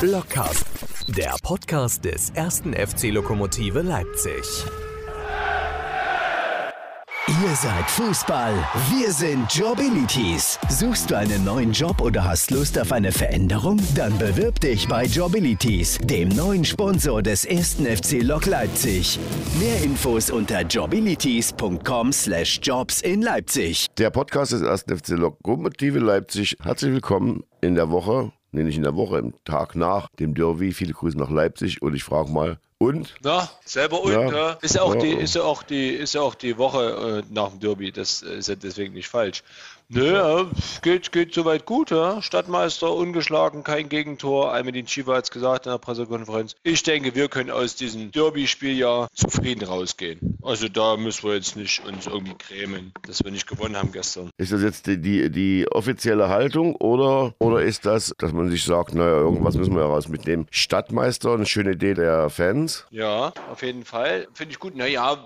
Blockcast, der Podcast des ersten FC Lokomotive Leipzig. Ihr seid Fußball, wir sind Jobilities. Suchst du einen neuen Job oder hast Lust auf eine Veränderung? Dann bewirb dich bei Jobilities, dem neuen Sponsor des ersten FC Lok Leipzig. Mehr Infos unter jobilities.com/jobs in Leipzig. Der Podcast des ersten FC Lokomotive Leipzig. Herzlich willkommen in der Woche, nee, nicht in der Woche, im Tag nach dem Derby. Viele Grüße nach Leipzig und ich frage mal, und? Na, selber und, Ja. ja. Ist ja auch Ja. die, ist ja auch die, ist ja auch die Woche äh, nach dem Derby. Das ist ja deswegen nicht falsch. Nö, ja, geht, geht soweit gut, ja. Stadtmeister ungeschlagen, kein Gegentor. Almedin Chiva hat es gesagt in der Pressekonferenz. Ich denke, wir können aus diesem Derby-Spieljahr zufrieden rausgehen. Also da müssen wir jetzt nicht uns irgendwie grämen, dass wir nicht gewonnen haben gestern. Ist das jetzt die, die, die offizielle Haltung oder, oder ist das, dass man sich sagt, naja, irgendwas müssen wir heraus mit dem Stadtmeister, eine schöne Idee der Fans? Ja, auf jeden Fall. Finde ich gut. Naja,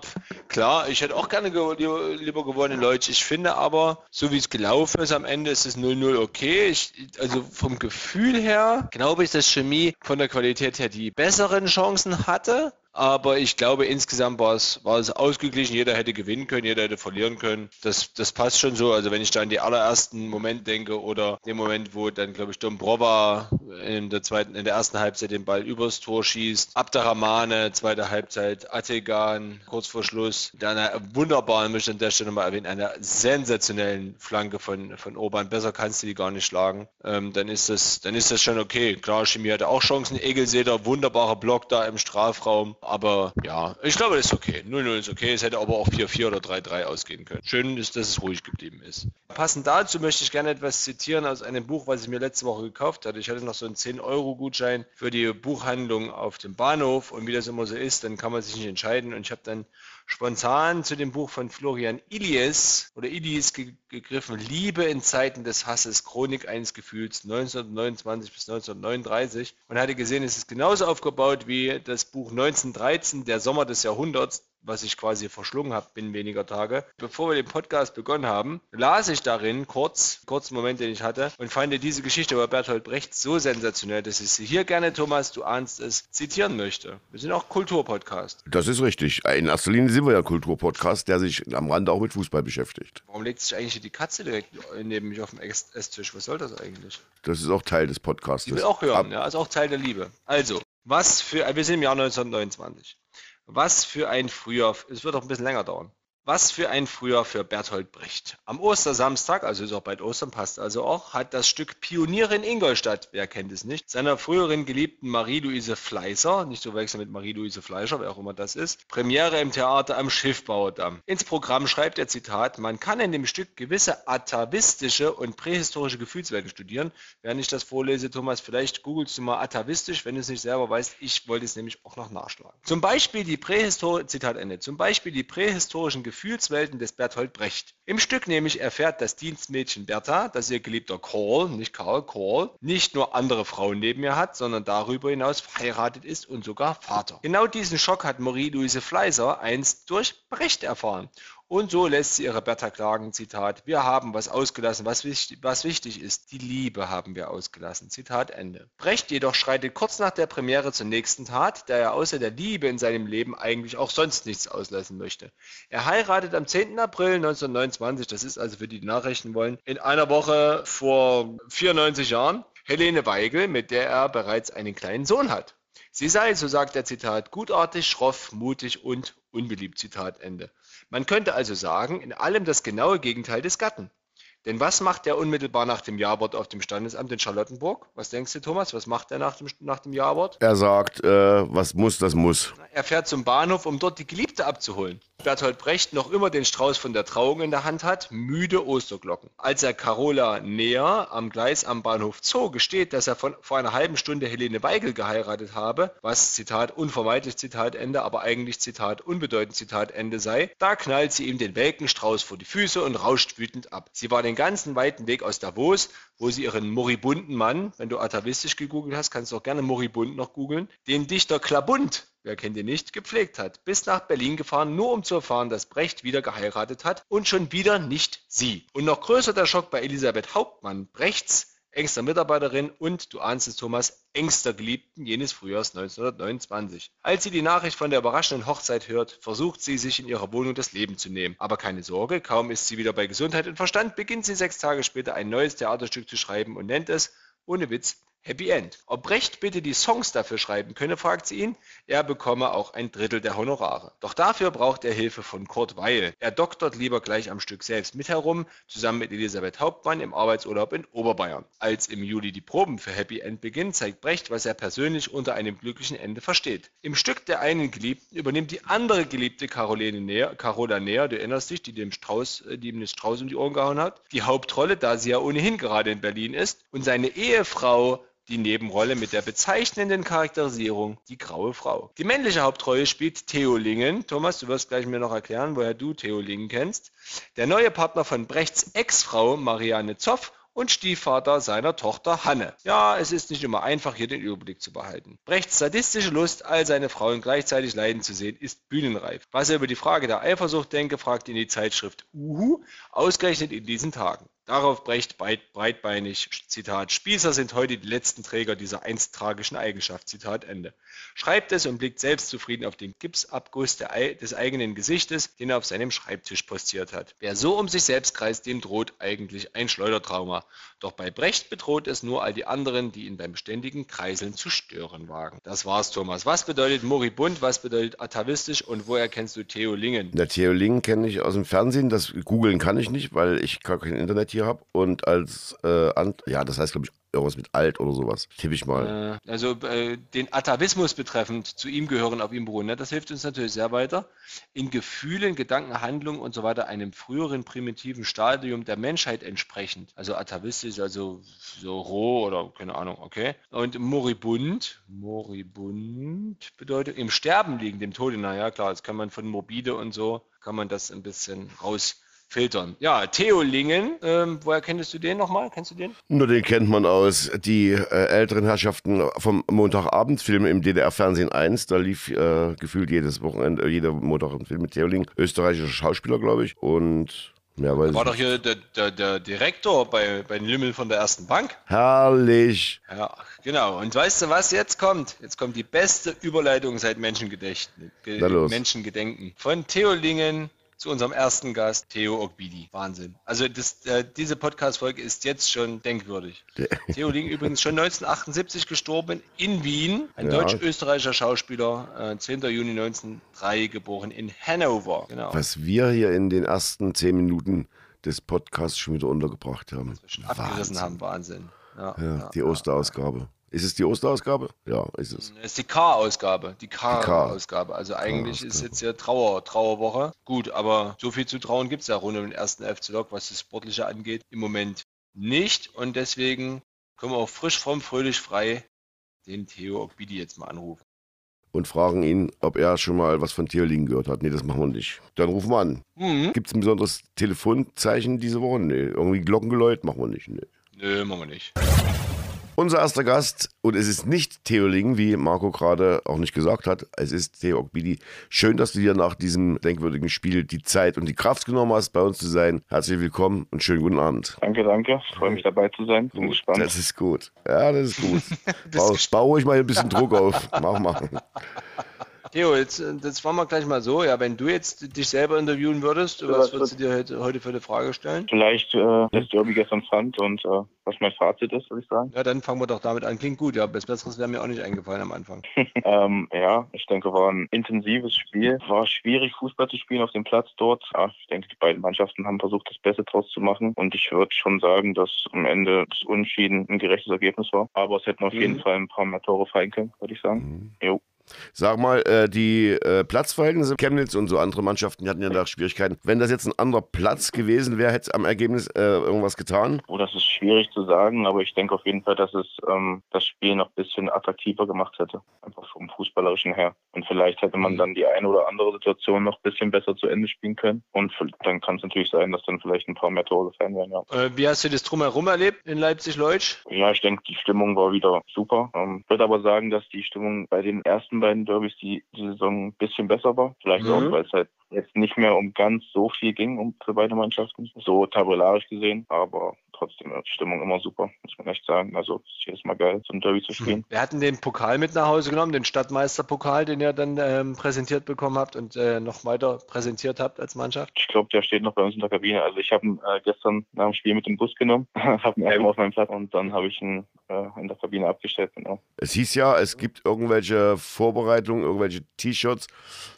klar, ich hätte auch gerne ge li- lieber gewonnen, Leute. Ich finde aber, so wie es gelaufen ist, am Ende ist es 0-0 okay. Ich, also vom Gefühl her glaube ich, dass Chemie von der Qualität her die besseren Chancen hatte. Aber ich glaube, insgesamt war es, war es ausgeglichen. Jeder hätte gewinnen können, jeder hätte verlieren können. Das, das passt schon so. Also wenn ich da an die allerersten Moment denke oder den Moment, wo dann, glaube ich, Dombrova in der zweiten, in der ersten Halbzeit den Ball übers Tor schießt, Abderrahmane, zweite Halbzeit, Ategan, kurz vor Schluss, dann einer wunderbaren, möchte ich an der Stelle mal erwähnen, einer sensationellen Flanke von, von Orban. Besser kannst du die gar nicht schlagen. Ähm, dann ist das, dann ist das schon okay. Klar, Chemie hatte auch Chancen. Egelseder, wunderbarer Block da im Strafraum. Aber ja, ich glaube, das ist okay. 0-0 ist okay. Es hätte aber auch 4-4 oder 3-3 ausgehen können. Schön ist, dass es ruhig geblieben ist. Passend dazu möchte ich gerne etwas zitieren aus einem Buch, was ich mir letzte Woche gekauft hatte. Ich hatte noch so einen 10-Euro-Gutschein für die Buchhandlung auf dem Bahnhof. Und wie das immer so ist, dann kann man sich nicht entscheiden. Und ich habe dann spontan zu dem Buch von Florian Ilies oder Ilies ge gegriffen, Liebe in Zeiten des Hasses, Chronik eines Gefühls 1929 bis 1939 und hatte gesehen, es ist genauso aufgebaut wie das Buch 1913, der Sommer des Jahrhunderts, was ich quasi verschlungen habe binnen weniger Tage. Bevor wir den Podcast begonnen haben, las ich darin kurz, kurzen Moment, den ich hatte, und fand diese Geschichte über Bertolt Brecht so sensationell, dass ich sie hier gerne, Thomas, du ahnst es, zitieren möchte. Wir sind auch Kulturpodcast. Das ist richtig. In erster Linie sind wir ja Kulturpodcast, der sich am Rande auch mit Fußball beschäftigt. Warum legt sich eigentlich die Katze direkt neben mich auf dem Ess- Esstisch? Was soll das eigentlich? Das ist auch Teil des Podcasts. Die will auch hören, ja, ist auch Teil der Liebe. Also, was für, wir sind im Jahr 1929. Was für ein Frühjahr, es wird auch ein bisschen länger dauern. Was für ein Frühjahr für Bertolt Brecht. Am Ostersamstag, also ist auch bald Ostern, passt also auch, hat das Stück Pioniere in Ingolstadt, wer kennt es nicht, seiner früheren geliebten Marie-Louise Fleißer, nicht zu wechseln mit Marie-Louise Fleischer, wer auch immer das ist, Premiere im Theater am Schiffbauerdamm. Ins Programm schreibt er Zitat, man kann in dem Stück gewisse atavistische und prähistorische Gefühlswelten studieren. Während ich das vorlese, Thomas, vielleicht googelst du mal atavistisch, wenn du es nicht selber weißt. Ich wollte es nämlich auch noch nachschlagen. Zum Beispiel die Prähistor Zitat Ende. Zum Beispiel die prähistorischen Gefühlswelten des Bertolt Brecht. Im Stück nämlich erfährt das Dienstmädchen Bertha, dass ihr geliebter Karl, nicht Karl, Karl, nicht nur andere Frauen neben ihr hat, sondern darüber hinaus verheiratet ist und sogar Vater. Genau diesen Schock hat Marie-Louise Fleißer einst durch Brecht erfahren. Und so lässt sie ihre Bertha klagen, Zitat, wir haben was ausgelassen, was wichtig, was wichtig ist. Die Liebe haben wir ausgelassen. Zitat Ende. Brecht jedoch schreitet kurz nach der Premiere zur nächsten Tat, da er außer der Liebe in seinem Leben eigentlich auch sonst nichts auslassen möchte. Er heiratet am 10. April 1929, das ist also für die, die nachrechnen wollen, in einer Woche vor 94 Jahren, Helene Weigel, mit der er bereits einen kleinen Sohn hat. Sie sei, so sagt der Zitat, gutartig, schroff, mutig und unbeliebt. Zitat Ende. Man könnte also sagen, in allem das genaue Gegenteil des Gatten. Denn was macht der unmittelbar nach dem Jawort auf dem Standesamt in Charlottenburg? Was denkst du, Thomas? Was macht er nach dem, nach dem Jawort? Er sagt, äh, was muss, das muss. Er fährt zum Bahnhof, um dort die Geliebte abzuholen. Bertolt Brecht noch immer den Strauß von der Trauung in der Hand hat, müde Osterglocken. Als er Carola näher am Gleis am Bahnhof Zoo gesteht, dass er von, vor einer halben Stunde Helene Weigel geheiratet habe, was Zitat unvermeidlich Zitat Ende, aber eigentlich Zitat unbedeutend Zitat Ende sei, da knallt sie ihm den welken Strauß vor die Füße und rauscht wütend ab. Sie war den ganzen weiten Weg aus Davos, wo sie ihren moribunden Mann, wenn du atavistisch gegoogelt hast, kannst du auch gerne moribund noch googeln, den Dichter Klabund wer kennt ihn nicht, gepflegt hat, bis nach Berlin gefahren, nur um zu erfahren, dass Brecht wieder geheiratet hat und schon wieder nicht sie. Und noch größer der Schock bei Elisabeth Hauptmann, Brechts engster Mitarbeiterin und, du ahnst es Thomas, engster Geliebten jenes Frühjahrs 1929. Als sie die Nachricht von der überraschenden Hochzeit hört, versucht sie sich in ihrer Wohnung das Leben zu nehmen. Aber keine Sorge, kaum ist sie wieder bei Gesundheit und Verstand, beginnt sie sechs Tage später ein neues Theaterstück zu schreiben und nennt es, ohne Witz, Happy End. Ob Brecht bitte die Songs dafür schreiben könne, fragt sie ihn. Er bekomme auch ein Drittel der Honorare. Doch dafür braucht er Hilfe von Kurt Weil. Er doktert lieber gleich am Stück selbst mit herum, zusammen mit Elisabeth Hauptmann im Arbeitsurlaub in Oberbayern. Als im Juli die Proben für Happy End beginnen, zeigt Brecht, was er persönlich unter einem glücklichen Ende versteht. Im Stück der einen Geliebten übernimmt die andere Geliebte Caroline Näher, Carola Näher, du erinnerst dich, die dem Strauß, die ihm den Strauß um die Ohren gehauen hat, die Hauptrolle, da sie ja ohnehin gerade in Berlin ist, und seine Ehefrau die Nebenrolle mit der bezeichnenden Charakterisierung die graue Frau. Die männliche Hauptrolle spielt Theo Lingen. Thomas, du wirst gleich mir noch erklären, woher du Theo Lingen kennst. Der neue Partner von Brechts Ex-Frau Marianne Zoff und Stiefvater seiner Tochter Hanne. Ja, es ist nicht immer einfach, hier den Überblick zu behalten. Brechts sadistische Lust, all seine Frauen gleichzeitig leiden zu sehen, ist bühnenreif. Was er über die Frage der Eifersucht denke, fragt ihn die Zeitschrift Uhu, ausgerechnet in diesen Tagen. Darauf Brecht breitbeinig, Zitat, Spießer sind heute die letzten Träger dieser einst tragischen Eigenschaft, Zitat Ende. Schreibt es und blickt selbstzufrieden auf den Gipsabguss des eigenen Gesichtes, den er auf seinem Schreibtisch postiert hat. Wer so um sich selbst kreist, dem droht eigentlich ein Schleudertrauma. Doch bei Brecht bedroht es nur all die anderen, die ihn beim ständigen Kreiseln zu stören wagen. Das war's, Thomas. Was bedeutet moribund, was bedeutet atavistisch und woher kennst du Theo Lingen? Der Theo Lingen kenne ich aus dem Fernsehen, das googeln kann ich nicht, weil ich gar kein Internet hier habe. Und als, äh, ja, das heißt, glaube ich, irgendwas mit alt oder sowas. Tippe ich mal. Äh, also äh, den Atavismus betreffend, zu ihm gehören, auf ihm beruhen. Ne? Das hilft uns natürlich sehr weiter. In Gefühlen, Gedanken, Handlungen und so weiter einem früheren primitiven Stadium der Menschheit entsprechend. Also atavistisch, also so roh oder keine Ahnung, okay. Und moribund, moribund bedeutet im Sterben liegen, dem Tode, naja klar, jetzt kann man von morbide und so, kann man das ein bisschen raus filtern. Ja, Theo Lingen, ähm, woher kennst du den nochmal? Kennst du den? Nur den kennt man aus die äh, älteren Herrschaften vom Montagabendfilm im DDR-Fernsehen 1. Da lief äh, gefühlt jedes Wochenende, äh, jeder Montag ein Film mit Theo Lingen. Österreichischer Schauspieler, glaube ich. Und ja, war doch hier der, der, der, Direktor bei, bei den Lümmel von der ersten Bank. Herrlich. Ja, genau. Und weißt du, was jetzt kommt? Jetzt kommt die beste Überleitung seit Menschengedenken. Menschengedenken. Von Theo Lingen zu unserem ersten Gast, Theo Ogbidi. Wahnsinn. Also das, äh, diese Podcast-Folge ist jetzt schon denkwürdig. Theo Ling übrigens schon 1978 gestorben in Wien, ein ja. deutsch-österreichischer Schauspieler, äh, 10. Juni 1903 geboren in Hannover. Genau. Was wir hier in den ersten zehn Minuten des Podcasts schon wieder untergebracht haben. Abgerissen haben, Wahnsinn. Ja, ja, die Osterausgabe. Ist es die Osterausgabe? Ja, ist es. Es ist die K-Ausgabe. Die K-Ausgabe. Also eigentlich ist jetzt ja Trauer, Trauerwoche. Gut, aber so viel zu trauen gibt es ja rund um den ersten FC Lok, was das Sportliche angeht, im Moment nicht. Und deswegen können wir auch frisch, fromm, fröhlich, frei den Theo Ogbidi jetzt mal anrufen. Und fragen ihn, ob er schon mal was von Tierlingen gehört hat. Nee, das machen wir nicht. Dann rufen wir an. Mhm. Gibt es ein besonderes Telefonzeichen diese Woche? Nee. Irgendwie Glockengeläut? Machen wir nicht. Nee. Nö, machen wir nicht. Unser erster Gast, und es ist nicht Theo Ling, wie Marco gerade auch nicht gesagt hat, es ist Theo Ogbidi. Schön, dass du dir nach diesem denkwürdigen Spiel die Zeit und die Kraft genommen hast, bei uns zu sein. Herzlich willkommen und schönen guten Abend. Danke, danke. Ich freue mich dabei zu sein. Bin gespannt. Das ist gut. Ja, das ist gut. bau, bau ich mal ein bisschen Druck auf. Mach mal. Theo, jetzt, äh, das machen wir gleich mal so. Ja, wenn du jetzt dich selber interviewen würdest, ja, was würdest du dir heute, heute für eine Frage stellen? Vielleicht äh, das Derby gestern fand und äh, was mein Fazit ist, würde ich sagen. Ja, dann fangen wir doch damit an. Klingt gut, ja. Das Besseres wäre mir auch nicht eingefallen am Anfang. ähm, ja, ich denke, war ein intensives Spiel. War schwierig, Fußball zu spielen auf dem Platz dort. Ja, ich denke, die beiden Mannschaften haben versucht, das Beste draus zu machen. Und ich würde schon sagen, dass am Ende das Unentschieden ein gerechtes Ergebnis war. Aber es hätten auf mhm. jeden Fall ein paar mehr Tore fallen können, würde ich sagen. Mhm. Jo. Sag mal, äh, die äh, Platzverhältnisse Chemnitz und so andere Mannschaften, die hatten ja da Schwierigkeiten. Wenn das jetzt ein anderer Platz gewesen wäre, hätte es am Ergebnis äh, irgendwas getan? Oh, das ist schwierig zu sagen, aber ich denke auf jeden Fall, dass es ähm, das Spiel noch ein bisschen attraktiver gemacht hätte. Einfach vom Fußballerischen her. Und vielleicht hätte man mhm. dann die eine oder andere Situation noch ein bisschen besser zu Ende spielen können. Und dann kann es natürlich sein, dass dann vielleicht ein paar mehr Tore gefallen werden. Ja. Äh, wie hast du das drumherum erlebt in Leipzig-Leutsch? Ja, ich denke, die Stimmung war wieder super. Ähm, ich würde aber sagen, dass die Stimmung bei den ersten beiden Derbys die, die Saison ein bisschen besser war. Vielleicht mhm. auch, weil es halt jetzt nicht mehr um ganz so viel ging um für beide Mannschaften. So tabellarisch gesehen, aber trotzdem die Stimmung immer super, muss man echt sagen. Also es ist jedes Mal geil, so ein Derby zu spielen. Wir hatten den Pokal mit nach Hause genommen, den Stadtmeisterpokal, den ihr dann ähm, präsentiert bekommen habt und äh, noch weiter präsentiert habt als Mannschaft. Ich glaube, der steht noch bei uns in der Kabine. Also ich habe ihn äh, gestern nach dem Spiel mit dem Bus genommen, habe ihn einmal auf meinem Platz und dann habe ich ihn äh, in der Kabine abgestellt. Genau. Es hieß ja, es gibt irgendwelche Vorbereitungen, irgendwelche T-Shirts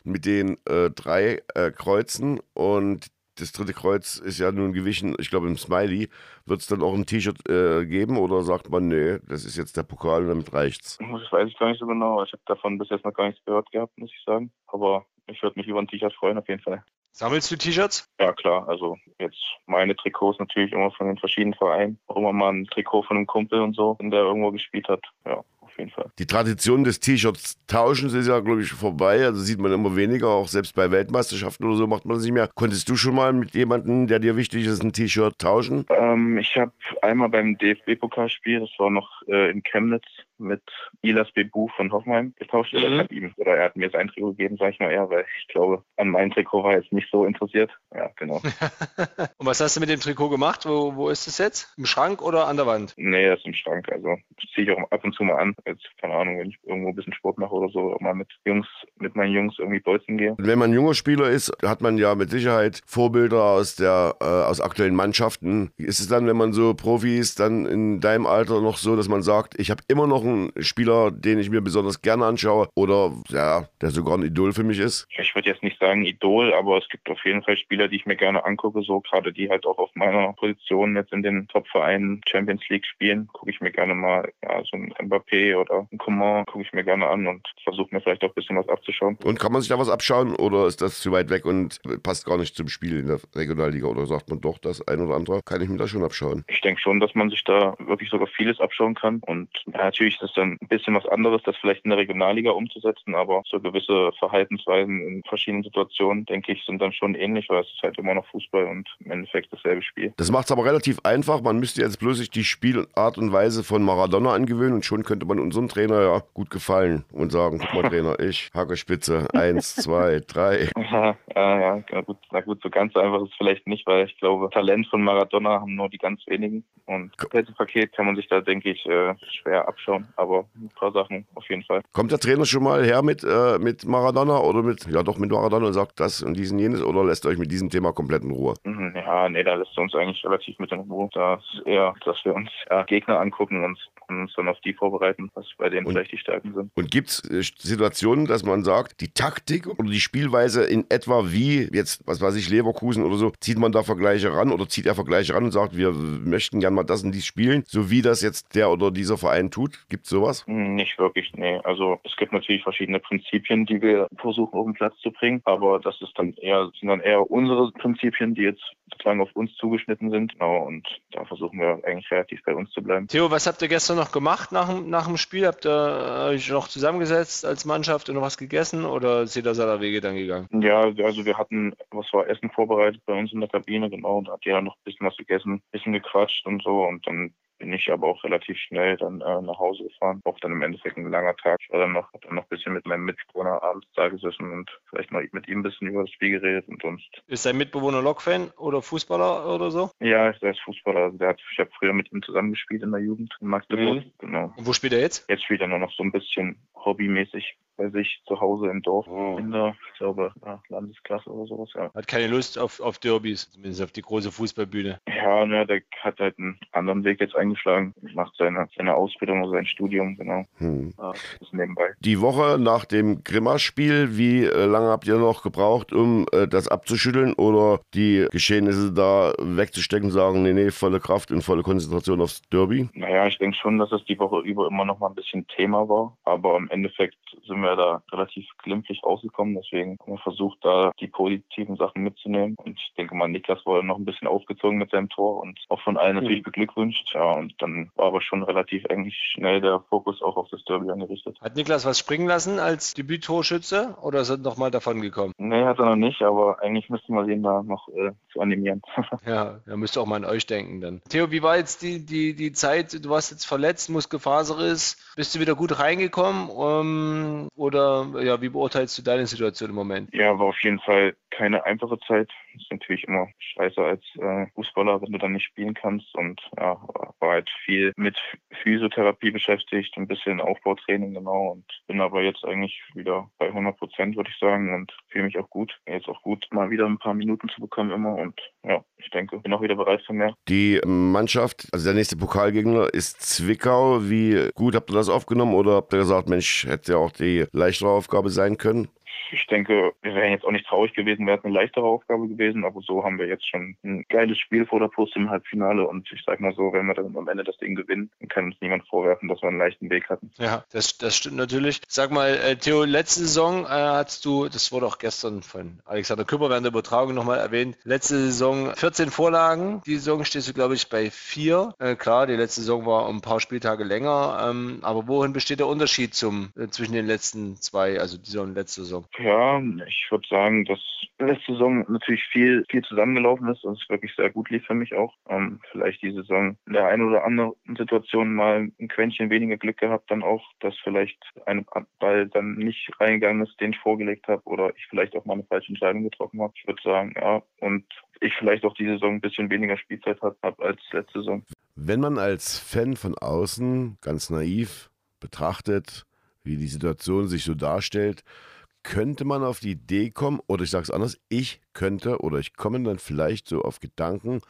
mit den äh, drei äh, Kreuzen und das dritte Kreuz ist ja nun gewichen, ich glaube im Smiley. Wird es dann auch ein T-Shirt äh, geben oder sagt man, nee, das ist jetzt der Pokal und damit reicht's? Das weiß ich gar nicht so genau. Ich habe davon bis jetzt noch gar nichts gehört gehabt, muss ich sagen. Aber ich würde mich über ein T-Shirt freuen, auf jeden Fall. Sammelst du T-Shirts? Ja, klar. Also jetzt meine Trikots natürlich immer von den verschiedenen Vereinen. Auch immer mal ein Trikot von einem Kumpel und so, der irgendwo gespielt hat. Ja, auf jeden Fall. Die Tradition des T-Shirts tauschens ist ja, glaube ich, vorbei. Also sieht man immer weniger, auch selbst bei Weltmeisterschaften oder so macht man das nicht mehr. Konntest du schon mal mit jemandem, der dir wichtig ist, ein T-Shirt tauschen? Ähm, ich habe einmal beim DFB-Pokalspiel, das war noch äh, in Chemnitz, mit Ilas Bebu von Hoffenheim getauscht. Mhm. Hat ihm, oder er hat mir sein Trikot gegeben, sage ich mal eher, weil ich glaube, an mein Trikot war er jetzt nicht so interessiert. Ja, genau. Und was hast du mit dem Trikot gemacht? Wo, wo ist es jetzt? Im Schrank oder an der Wand? Nee, das ist im Schrank. Also ziehe ich auch ab und zu mal an. Jetzt, keine Ahnung, wenn ich irgendwo ein bisschen Sport mache oder so, auch mal mit Jungs, mit meinen Jungs irgendwie bolzen gehe. Wenn man junger Spieler ist, hat man ja mit Sicherheit Vorbilder aus der äh, aus aktuellen Mannschaften. Ist es dann, wenn man so Profi ist, dann in deinem Alter noch so, dass man sagt, ich habe immer noch einen Spieler, den ich mir besonders gerne anschaue oder ja, der sogar ein Idol für mich ist? Ich würde jetzt nicht sagen Idol, aber es gibt auf jeden Fall Spieler, die ich mir gerne angucke, so gerade die halt auch auf meiner Position jetzt in den Top-Vereinen Champions League spielen, gucke ich mir gerne mal ja, so ein Mbappé oder ein Coman gucke ich mir gerne an und versuche mir vielleicht auch ein bisschen was abzuschauen. Und kann man sich da was abschauen oder ist das zu weit weg und passt gar nicht zum Spiel in der Regionalliga oder sagt man doch, das ein oder andere kann ich mir da schon abschauen? Ich denke schon, dass man sich da wirklich sogar vieles abschauen kann und ja, natürlich ist das dann ein bisschen was anderes, das vielleicht in der Regionalliga umzusetzen, aber so gewisse Verhaltensweisen in verschiedenen Situationen, denke ich, sind dann schon ähnlich, weil es ist halt immer noch Fußball und im Endeffekt dasselbe Spiel. Das macht es aber relativ einfach. Man müsste jetzt bloß sich die Spielart und Weise von Maradona angewöhnen und schon könnte man unserem Trainer ja gut gefallen und sagen, guck mal Trainer, ich, Hackerspitze, eins, zwei, drei. Ja, ja, ja, gut, na gut, so ganz einfach ist es vielleicht nicht, weil ich glaube, Talent von Maradona haben nur die ganz wenigen und komplette Paket kann man sich da, denke ich, äh, schwer abschauen, aber ein paar Sachen auf jeden Fall. Kommt der Trainer schon mal her mit, äh, mit Maradona oder mit, ja doch mit Maradona und sagt das und diesen jenes oder lässt euch mit diesem Thema komplett in Ruhe? Mhm, ja, nee, da lässt er uns eigentlich relativ mit in Ruhe. Da ist eher, dass wir uns ja, Gegner angucken und uns dann auf die vorbereiten, was bei denen und, vielleicht die Stärken sind. Und gibt es äh, Situationen, dass man sagt, die Taktik oder die Spielweise in etwa wie jetzt, was weiß ich, Leverkusen oder so, zieht man da Vergleiche ran oder zieht er Vergleiche ran und sagt, wir möchten gerne mal das und dies spielen, so wie das jetzt der oder dieser Verein tut? Gibt es sowas? Nicht wirklich, nee. Also es gibt natürlich verschiedene Prinzipien, die wir versuchen auf den Platz zu bringen, aber das ist dann eher, sind dann eher unsere Prinzipien, die jetzt sozusagen auf uns zugeschnitten sind. Genau, und da versuchen wir eigentlich relativ bei uns zu bleiben. Theo, was habt ihr gestern noch gemacht nach, nach dem Spiel? Habt ihr euch noch zusammengesetzt als Mannschaft und noch was gegessen oder seid ihr seiner Wege dann gegangen? Ja, also wir hatten, was war Essen vorbereitet bei uns in der Kabine, genau, da hat jeder noch ein bisschen was gegessen, ein bisschen gequatscht und so und dann bin ich aber auch relativ schnell dann äh, nach Hause gefahren. Auch dann im Endeffekt ein langer Tag. Ich war dann noch, dann noch ein bisschen mit meinem Mitbewohner abends da gesessen und vielleicht mal mit ihm ein bisschen über das Spiel geredet und sonst. Ist dein Mitbewohner Lok-Fan oder Fußballer oder so? Ja, er ist Fußballer. Also der hat, ich habe früher mit ihm zusammengespielt in der Jugend in Magdeburg. Mhm. Genau. Und wo spielt er jetzt? Jetzt spielt er nur noch so ein bisschen hobbymäßig bei sich zu Hause im Dorf oh. in der, ich glaube, ja, Landesklasse oder sowas. Ja. Hat keine Lust auf, auf Derbys, zumindest auf die große Fußballbühne. Ja, ne, der hat halt einen anderen Weg jetzt eingeschlagen, macht seine, seine Ausbildung oder sein Studium, genau. Hm. Ja, das nebenbei. Die Woche nach dem Grimma-Spiel, wie äh, lange habt ihr noch gebraucht, um äh, das abzuschütteln oder die Geschehnisse da wegzustecken und sagen, nee, nee, volle Kraft und volle Konzentration aufs Derby? Naja, ich denke schon, dass es die Woche über immer noch mal ein bisschen Thema war, aber im Endeffekt sind wir da relativ glimpflich rausgekommen. Deswegen haben wir versucht, da die positiven Sachen mitzunehmen. Und ich denke mal, Niklas wurde noch ein bisschen aufgezogen mit seinem Tor und auch von allen natürlich mhm. beglückwünscht. Ja, und dann war aber schon relativ eigentlich schnell der Fokus auch auf das Derby angerichtet. Hat Niklas was springen lassen als Debüttorschütze oder ist er noch mal davon gekommen? Nee, hat er noch nicht, aber eigentlich müssten wir ihn da noch äh, zu animieren. ja, er müsste auch mal an euch denken dann. Theo, wie war jetzt die, die, die Zeit? Du warst jetzt verletzt, Muskelfaserriss. Bist du wieder gut reingekommen? Um, oder ja, wie beurteilst du deine Situation im Moment? Ja, war auf jeden Fall keine einfache Zeit. Ist natürlich immer scheiße als äh, Fußballer, wenn du dann nicht spielen kannst. Und ja, war halt viel mit Physiotherapie beschäftigt, ein bisschen Aufbautraining genau und bin aber jetzt eigentlich wieder bei 100 Prozent, würde ich sagen, und fühle mich auch gut. Jetzt auch gut, mal wieder ein paar Minuten zu bekommen immer und ja, ich denke, bin auch wieder bereit für mehr. Die Mannschaft, also der nächste Pokalgegner ist Zwickau. Wie gut habt ihr das aufgenommen oder habt ihr gesagt, Mensch, hätte ja auch die leichtere Aufgabe sein können? Ich denke, wir wären jetzt auch nicht traurig gewesen, wäre es eine leichtere Aufgabe gewesen, aber so haben wir jetzt schon ein geiles Spiel vor der Brust im Halbfinale und ich sag mal so, wenn wir dann am Ende das Ding gewinnen, dann kann uns niemand vorwerfen, dass wir einen leichten Weg hatten. Ja, das, das stimmt natürlich. Sag mal, äh, Theo, letzte Saison äh, hast du, das wurde auch gestern von Alexander Küpper während der Übertragung nochmal erwähnt, letzte Saison 14 Vorlagen, die Saison stehst du, glaube ich, bei vier. Äh, klar, die letzte Saison war ein paar Spieltage länger, ähm, aber wohin besteht der Unterschied zum, äh, zwischen den letzten zwei, also dieser und letzte Saison? Ja, ich würde sagen, dass letzte Saison natürlich viel, viel zusammengelaufen ist und es wirklich sehr gut lief für mich auch. Ähm, vielleicht die Saison in der einen oder anderen Situation mal ein Quäntchen weniger Glück gehabt, dann auch, dass vielleicht ein Ball dann nicht reingegangen ist, den ich vorgelegt habe oder ich vielleicht auch mal eine falsche Entscheidung getroffen habe. Ich würde sagen, ja. Und ich vielleicht auch die Saison ein bisschen weniger Spielzeit habe als letzte Saison. Wenn man als Fan von außen ganz naiv betrachtet, wie die Situation sich so darstellt, könnte man auf die Idee kommen, oder ich sage es anders, ich könnte oder ich komme dann vielleicht so auf Gedanken,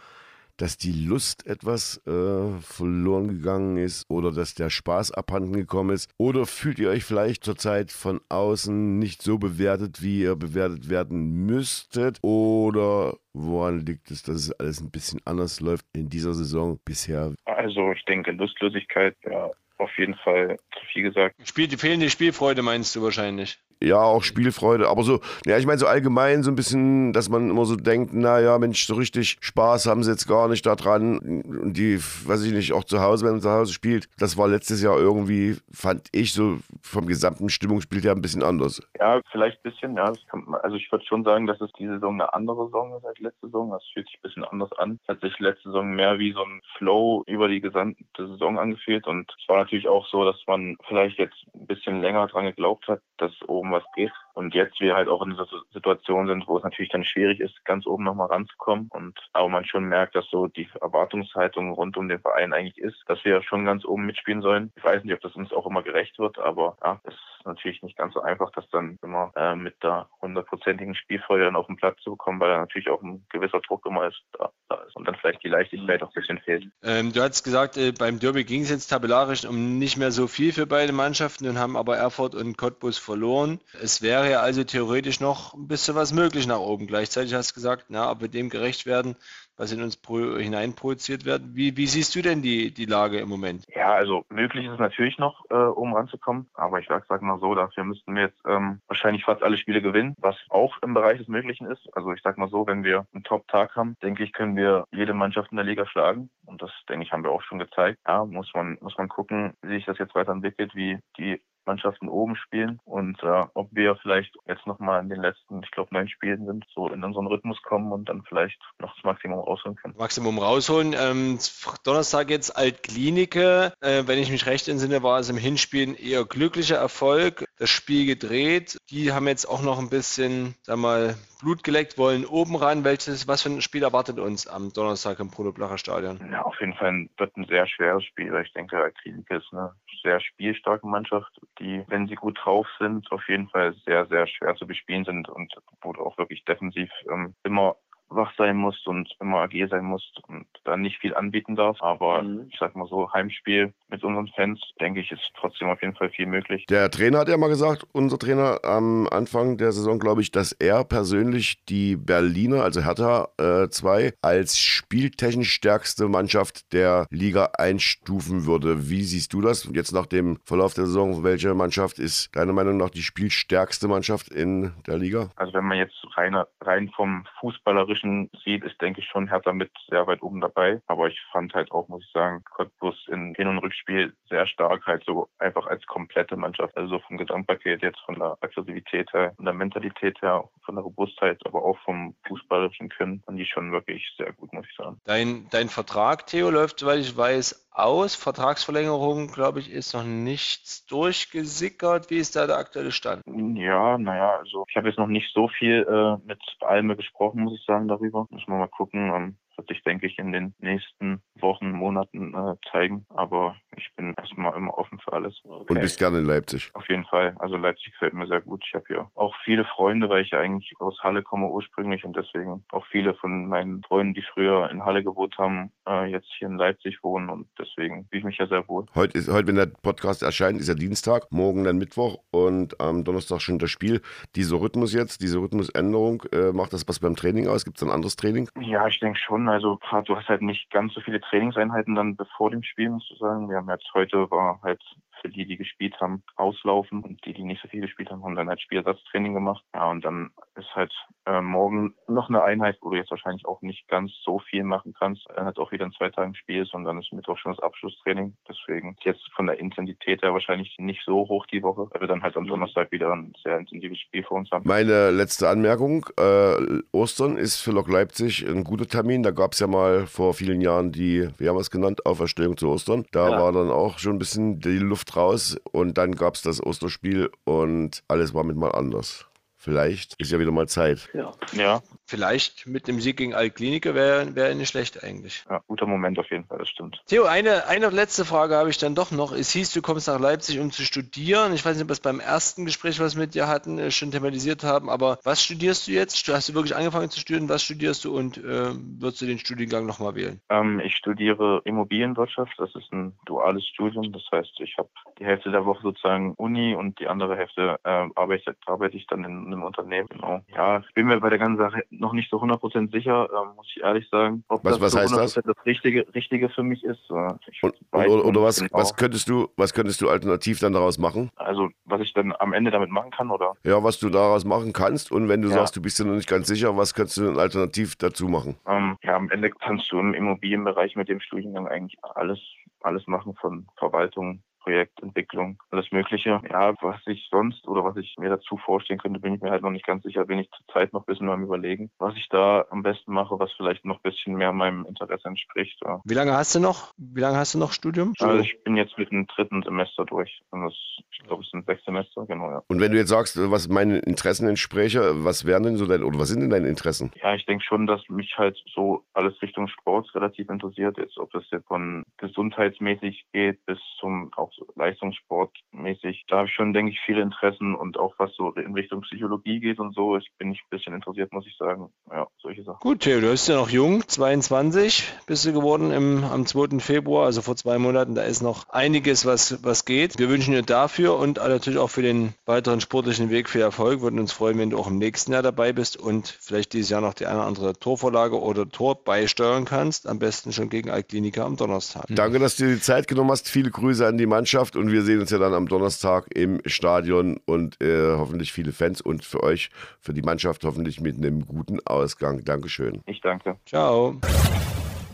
dass die Lust etwas äh, verloren gegangen ist oder dass der Spaß abhanden gekommen ist? Oder fühlt ihr euch vielleicht zurzeit von außen nicht so bewertet, wie ihr bewertet werden müsstet? Oder woran liegt es, dass es alles ein bisschen anders läuft in dieser Saison bisher? Also ich denke, Lustlosigkeit, ja, auf jeden Fall zu viel gesagt. Spiel, die fehlende Spielfreude meinst du wahrscheinlich? ja, auch Spielfreude, aber so, ja, ich meine so allgemein so ein bisschen, dass man immer so denkt, naja, Mensch, so richtig Spaß haben sie jetzt gar nicht daran. Und die, weiß ich nicht, auch zu Hause, wenn man zu Hause spielt, das war letztes Jahr irgendwie, fand ich so vom gesamten Stimmungsbild her ein bisschen anders. Ja, vielleicht ein bisschen, ja. Kann, also ich würde schon sagen, dass es diese Saison eine andere Saison ist als letzte Saison. Das fühlt sich ein bisschen anders an. Es hat sich letzte Saison mehr wie so ein Flow über die gesamte Saison angefühlt und es war natürlich auch so, dass man vielleicht jetzt ein bisschen länger dran geglaubt hat, dass oben was geht. Und jetzt wir halt auch in dieser Situation sind, wo es natürlich dann schwierig ist, ganz oben nochmal ranzukommen. Und aber man schon merkt, dass so die Erwartungshaltung rund um den Verein eigentlich ist, dass wir schon ganz oben mitspielen sollen. Ich weiß nicht, ob das uns auch immer gerecht wird, aber ja, das ist natürlich nicht ganz so einfach, das dann immer äh, mit der hundertprozentigen Spielfreude dann auf den Platz zu bekommen, weil da natürlich auch ein gewisser Druck immer ist, da, da ist. Und dann vielleicht die Leichtigkeit auch ein bisschen fehlt. Ähm, du hast gesagt, äh, beim Derby ging es jetzt tabellarisch um nicht mehr so viel für beide Mannschaften und haben aber Erfurt und Cottbus verloren. Es wäre ja also theoretisch noch ein bisschen was möglich nach oben. Gleichzeitig hast du gesagt, na, wir dem gerecht werden, was in uns pro, hineinprojiziert wird. Wie, wie siehst du denn die, die Lage im Moment? Ja, also möglich ist es natürlich noch, äh, oben ranzukommen. Aber ich sage sag mal so, dafür müssten wir jetzt ähm, wahrscheinlich fast alle Spiele gewinnen, was auch im Bereich des Möglichen ist. Also ich sag mal so, wenn wir einen Top-Tag haben, denke ich, können wir jede Mannschaft in der Liga schlagen. Und das, denke ich, haben wir auch schon gezeigt. Ja, muss man, muss man gucken, wie sich das jetzt weiterentwickelt, wie die Mannschaften oben spielen und äh, ob wir vielleicht jetzt nochmal in den letzten, ich glaube, neun Spielen sind, so in unseren Rhythmus kommen und dann vielleicht noch das Maximum rausholen können. Maximum rausholen. Ähm, Donnerstag jetzt Altklinike. Äh, wenn ich mich recht entsinne, war es im Hinspiel eher glücklicher Erfolg. Das Spiel gedreht. Die haben jetzt auch noch ein bisschen, sag mal, Blut geleckt, wollen oben ran. Welches, was für ein Spiel erwartet uns am Donnerstag im Bruno-Blacher Stadion? Ja, auf jeden Fall wird ein sehr schweres Spiel, weil ich denke, Altklinike ist eine sehr spielstarke Mannschaft, die, wenn sie gut drauf sind, auf jeden Fall sehr, sehr schwer zu bespielen sind und wo du auch wirklich defensiv ähm, immer wach sein musst und immer agil sein musst und dann nicht viel anbieten darf. Aber mhm. ich sag mal so, Heimspiel mit unseren Fans, denke ich, ist trotzdem auf jeden Fall viel möglich. Der Trainer hat ja mal gesagt, unser Trainer am Anfang der Saison, glaube ich, dass er persönlich die Berliner, also Hertha 2, äh, als spieltechnisch stärkste Mannschaft der Liga einstufen würde. Wie siehst du das jetzt nach dem Verlauf der Saison? Welche Mannschaft ist deiner Meinung nach die spielstärkste Mannschaft in der Liga? Also wenn man jetzt rein, rein vom fußballerischen Menschen sieht, ist, denke ich, schon Hertha mit sehr weit oben dabei. Aber ich fand halt auch, muss ich sagen, Cottbus in Hin- und Rückspiel sehr stark, halt so einfach als komplette Mannschaft. Also vom Gesamtpaket jetzt von der Aggressivität her, von der Mentalität her, von der Robustheit, aber auch vom fußballerischen Können, fand die schon wirklich sehr gut, muss ich sagen. Dein, dein Vertrag, Theo, läuft, soweit ich weiß, aus. Vertragsverlängerung, glaube ich, ist noch nichts durchgesickert. Wie ist da der aktuelle Stand? Ja, naja, also ich habe jetzt noch nicht so viel äh, mit Alme gesprochen, muss ich sagen, darüber. Müssen wir mal gucken. Ähm, wird sich, denke ich, in den nächsten Wochen, Monaten äh, zeigen. Aber ich bin erstmal immer offen für alles. Und bist gerne in Leipzig. Auf jeden Fall. Also Leipzig gefällt mir sehr gut. Ich habe hier auch viele Freunde, weil ich ja eigentlich aus Halle komme ursprünglich und deswegen auch viele von meinen Freunden, die früher in Halle gewohnt haben, äh, jetzt hier in Leipzig wohnen und deswegen fühle ich mich ja sehr wohl. Heute, ist, heute, wenn der Podcast erscheint, ist ja Dienstag, morgen dann Mittwoch und am Donnerstag schon das Spiel. Dieser Rhythmus jetzt, diese Rhythmusänderung, äh, macht das was beim Training aus? Gibt es ein anderes Training? Ja, ich denke schon. Also du hast halt nicht ganz so viele Trainingseinheiten dann bevor dem Spiel, muss ich sagen. Wir haben jetzt heute war halt für die, die gespielt haben, auslaufen und die, die nicht so viel gespielt haben, haben dann halt Spielersatztraining gemacht. Ja, und dann ist halt äh, morgen noch eine Einheit, wo du jetzt wahrscheinlich auch nicht ganz so viel machen kannst. Dann hat auch wieder in zwei Tagen Spiel ist und dann ist Mittwoch schon das Abschlusstraining. Deswegen jetzt von der Intensität her wahrscheinlich nicht so hoch die Woche, weil wir dann halt am Donnerstag wieder ein sehr intensives Spiel vor uns haben. Meine letzte Anmerkung, äh, Ostern ist für Lok Leipzig ein guter Termin. Da gab es ja mal vor vielen Jahren die, wie haben wir es genannt, Auferstehung zu Ostern. Da ja. war dann auch schon ein bisschen die Luft raus und dann gab es das Osterspiel und alles war mit mal anders. Vielleicht ist ja wieder mal Zeit. Ja. ja. Vielleicht mit dem Sieg gegen Altklinike wäre wär nicht schlecht eigentlich. Ja, guter Moment auf jeden Fall, das stimmt. Theo, eine, eine letzte Frage habe ich dann doch noch. Es hieß, du kommst nach Leipzig, um zu studieren. Ich weiß nicht, ob wir es beim ersten Gespräch, was wir mit dir hatten, äh, schon thematisiert haben, aber was studierst du jetzt? Hast du wirklich angefangen zu studieren? Was studierst du und äh, würdest du den Studiengang nochmal wählen? Ähm, ich studiere Immobilienwirtschaft. Das ist ein duales Studium. Das heißt, ich habe die Hälfte der Woche sozusagen Uni und die andere Hälfte äh, arbeite, arbeite ich dann in einem Unternehmen. Genau. Ja, ich bin mir bei der ganzen Sache noch nicht so 100% sicher, äh, muss ich ehrlich sagen. Ob was, das was so heißt das? das Richtige, Richtige für mich ist. Äh, und, oder, oder was, genau. was, könntest du, was könntest du alternativ dann daraus machen? Also, was ich dann am Ende damit machen kann, oder? Ja, was du daraus machen kannst und wenn du ja. sagst, du bist dir noch nicht ganz sicher, was kannst du dann alternativ dazu machen? Ähm, ja, am Ende kannst du im Immobilienbereich mit dem Studiengang eigentlich alles, alles machen, von Verwaltung Projektentwicklung, alles Mögliche. Ja, was ich sonst oder was ich mir dazu vorstellen könnte, bin ich mir halt noch nicht ganz sicher. Bin ich zurzeit noch ein bisschen am Überlegen, was ich da am besten mache, was vielleicht noch ein bisschen mehr meinem Interesse entspricht. Ja. Wie lange hast du noch? Wie lange hast du noch Studium? Also ich bin jetzt mit dem dritten Semester durch. Und das, ich glaube, es sind sechs Semester, genau, ja. Und wenn du jetzt sagst, was meinen Interessen entspräche, was wären denn so deine, oder was sind denn deine Interessen? Ja, ich denke schon, dass mich halt so alles Richtung Sport relativ interessiert. Jetzt, ob das jetzt von gesundheitsmäßig geht bis zum auch Leistungssportmäßig. Da habe ich schon, denke ich, viele Interessen und auch was so in Richtung Psychologie geht und so. Ich bin nicht ein bisschen interessiert, muss ich sagen. Ja, solche Sachen. Gut, Theo, du bist ja noch jung, 22 bist du geworden im, am 2. Februar, also vor zwei Monaten. Da ist noch einiges, was, was geht. Wir wünschen dir dafür und natürlich auch für den weiteren sportlichen Weg viel Erfolg. Würden uns freuen, wenn du auch im nächsten Jahr dabei bist und vielleicht dieses Jahr noch die eine oder andere Torvorlage oder Tor beisteuern kannst. Am besten schon gegen Altklinika am Donnerstag. Danke, dass du dir die Zeit genommen hast. Viele Grüße an die Mannschaft und wir sehen uns ja dann am Donnerstag im Stadion und äh, hoffentlich viele Fans und für euch, für die Mannschaft hoffentlich mit einem guten Ausgang. Dankeschön. Ich danke. Ciao.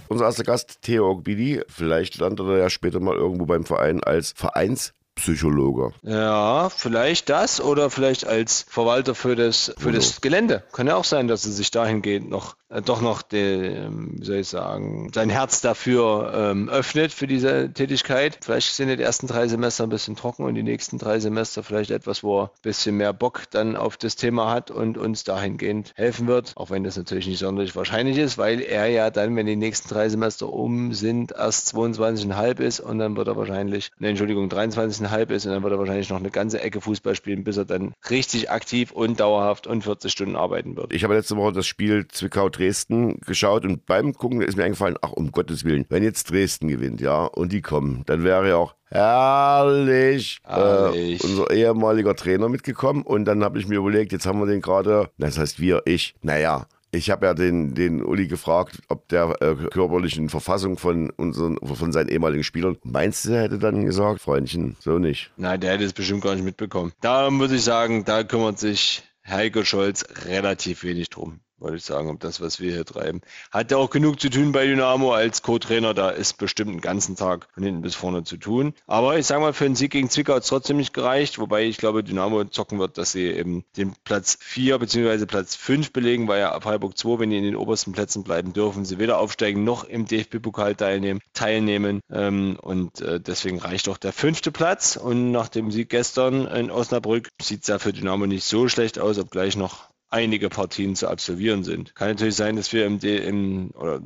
Unser erster Gast, Theo Ogbidi, vielleicht landet er ja später mal irgendwo beim Verein als Vereins Psychologe. Ja, vielleicht das oder vielleicht als Verwalter für das, für das Gelände. Kann ja auch sein, dass er sich dahingehend noch äh, doch noch, den, wie soll ich sagen, sein Herz dafür ähm, öffnet für diese Tätigkeit. Vielleicht sind die ersten drei Semester ein bisschen trocken und die nächsten drei Semester vielleicht etwas, wo er ein bisschen mehr Bock dann auf das Thema hat und uns dahingehend helfen wird. Auch wenn das natürlich nicht sonderlich wahrscheinlich ist, weil er ja dann, wenn die nächsten drei Semester um sind, erst 22,5 ist und dann wird er wahrscheinlich, ne, Entschuldigung, 23,5 ist und dann wird er wahrscheinlich noch eine ganze Ecke Fußball spielen, bis er dann richtig aktiv und dauerhaft und 40 Stunden arbeiten wird. Ich habe letzte Woche das Spiel Zwickau Dresden geschaut und beim Gucken ist mir eingefallen, ach um Gottes Willen, wenn jetzt Dresden gewinnt, ja, und die kommen, dann wäre ja auch herrlich, herrlich. Äh, unser ehemaliger Trainer mitgekommen und dann habe ich mir überlegt, jetzt haben wir den gerade, das heißt wir, ich, naja, ich habe ja den, den Uli gefragt, ob der äh, körperlichen Verfassung von unseren, von seinen ehemaligen Spielern. Meinst du, er hätte dann gesagt, Freundchen, so nicht? Nein, der hätte es bestimmt gar nicht mitbekommen. Da muss ich sagen, da kümmert sich Heiko Scholz relativ wenig drum wollte ich sagen, um das, was wir hier treiben. Hat ja auch genug zu tun bei Dynamo als Co-Trainer. Da ist bestimmt einen ganzen Tag von hinten bis vorne zu tun. Aber ich sage mal, für einen Sieg gegen Zwickau hat es trotzdem nicht gereicht. Wobei ich glaube, Dynamo zocken wird, dass sie eben den Platz 4 bzw. Platz 5 belegen, weil ja ab Freiburg 2, wenn die in den obersten Plätzen bleiben dürfen, sie weder aufsteigen noch im DFB-Pokal teilnehmen. teilnehmen. Ähm, und äh, deswegen reicht auch der fünfte Platz. Und nach dem Sieg gestern in Osnabrück sieht es ja für Dynamo nicht so schlecht aus, obgleich noch einige Partien zu absolvieren sind. Kann natürlich sein, dass wir im, im oder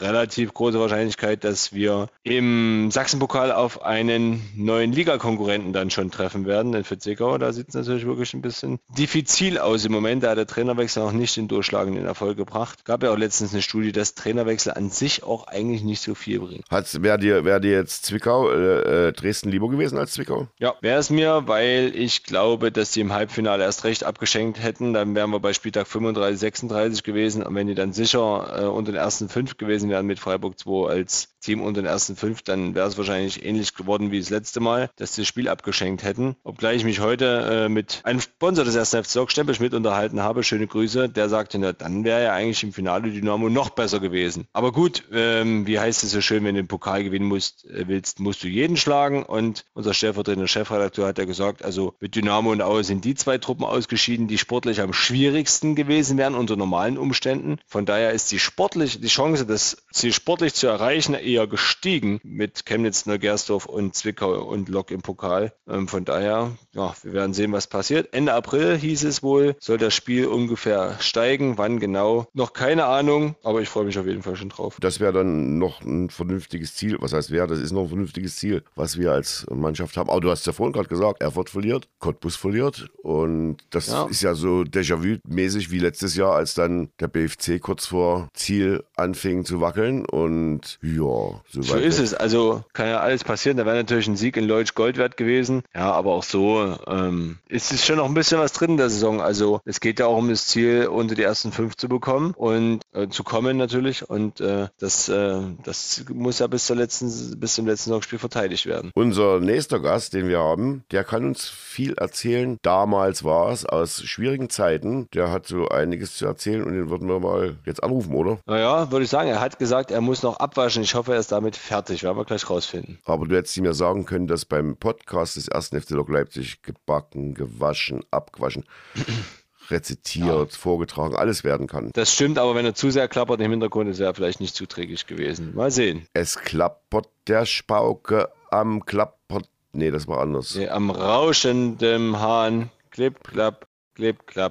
relativ große Wahrscheinlichkeit, dass wir im Sachsenpokal auf einen neuen Ligakonkurrenten dann schon treffen werden. Denn für Zwickau, da sieht es natürlich wirklich ein bisschen diffizil aus im Moment. Da hat der Trainerwechsel noch nicht den durchschlagenden Erfolg gebracht. Gab ja auch letztens eine Studie, dass Trainerwechsel an sich auch eigentlich nicht so viel bringen. Wäre dir, wär dir jetzt Zwickau, äh, äh, Dresden lieber gewesen als Zwickau? Ja, wäre es mir, weil ich glaube, dass die im Halbfinale erst recht abgeschenkt hätten. Dann wären wir bei Spieltag 35, 36 gewesen. Und wenn die dann sicher äh, unter den ersten fünf gewesen wären mit Freiburg 2 als Team unter den ersten fünf, dann wäre es wahrscheinlich ähnlich geworden wie das letzte Mal, dass sie das Spiel abgeschenkt hätten. Obgleich ich mich heute äh, mit einem Sponsor des ersten FC Stempel mit unterhalten habe, schöne Grüße, der sagte, na, dann wäre ja eigentlich im Finale Dynamo noch besser gewesen. Aber gut, ähm, wie heißt es so schön, wenn du den Pokal gewinnen musst, äh, willst, musst du jeden schlagen und unser stellvertretender Chefredakteur hat ja gesagt, also mit Dynamo und Aue sind die zwei Truppen ausgeschieden, die sportlich am schwierigsten gewesen wären unter normalen Umständen. Von daher ist die sportlich, die Chance, das Ziel sportlich zu erreichen, eher gestiegen mit Chemnitz, Neugersdorf und Zwickau und Lok im Pokal. Ähm, von daher, ja, wir werden sehen, was passiert. Ende April hieß es wohl, soll das Spiel ungefähr steigen. Wann genau? Noch keine Ahnung, aber ich freue mich auf jeden Fall schon drauf. Das wäre dann noch ein vernünftiges Ziel. Was heißt wäre? Das ist noch ein vernünftiges Ziel, was wir als Mannschaft haben. Aber du hast ja vorhin gerade gesagt, Erfurt verliert, Cottbus verliert und das ja. ist ja so Déjà-vu-mäßig wie letztes Jahr, als dann der BFC kurz vor Ziel anfing zu wackeln und ja, so, so ist es. Also kann ja alles passieren. Da wäre natürlich ein Sieg in Leutsch Gold wert gewesen. Ja, aber auch so ähm, ist es schon noch ein bisschen was drin in der Saison. Also es geht ja auch um das Ziel, unter die ersten fünf zu bekommen und äh, zu kommen natürlich. Und äh, das, äh, das muss ja bis, zur letzten, bis zum letzten Saisonspiel verteidigt werden. Unser nächster Gast, den wir haben, der kann uns viel erzählen. Damals war es aus schwierigen Zeiten. Der hat so einiges zu erzählen und den würden wir mal jetzt anrufen, oder? Naja, würde ich sagen. Er hat gesagt, er muss noch abwaschen. Ich hoffe, er ist damit fertig. Werden wir gleich rausfinden. Aber du hättest mir sagen können, dass beim Podcast des ersten FC Lok Leipzig gebacken, gewaschen, abgewaschen. rezitiert, ja. vorgetragen, alles werden kann. Das stimmt, aber wenn er zu sehr klappert im Hintergrund, ist er vielleicht nicht zuträglich gewesen. Mal sehen. Es klappert der Spauke am klappert. Nee, das war anders. Nee, am rauschenden Hahn. Klipp, klapp, klipp, klapp,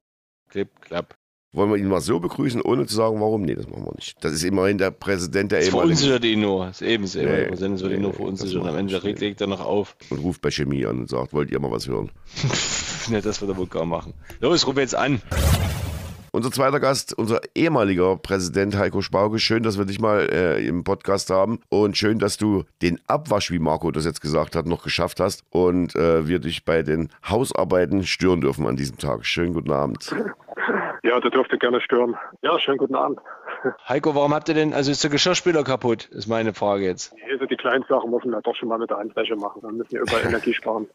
klipp, klapp. Wollen wir ihn mal so begrüßen, ohne zu sagen, warum? Nee, das machen wir nicht. Das ist immerhin der Präsident der das ehemaligen... verunsichert ihn nur. Das ist ebenso. Nee, der Präsident wird ihn nur verunsichern. Am Ende legt er noch auf. Und ruft bei Chemie an und sagt, wollt ihr mal was hören? ne, das wird er wohl kaum machen. Los, ruf jetzt an. Unser zweiter Gast, unser ehemaliger Präsident Heiko Spauge. Schön, dass wir dich mal äh, im Podcast haben und schön, dass du den Abwasch, wie Marco das jetzt gesagt hat, noch geschafft hast und äh, wir dich bei den Hausarbeiten stören dürfen an diesem Tag. Schönen guten Abend. Ja, der dürfte gerne stören. Ja, schönen guten Abend. Heiko, warum habt ihr denn, also ist der Geschirrspüler kaputt, ist meine Frage jetzt. Also die kleinen Sachen muss man ja doch schon mal mit der Handwäsche machen, dann müssen wir überall Energie sparen.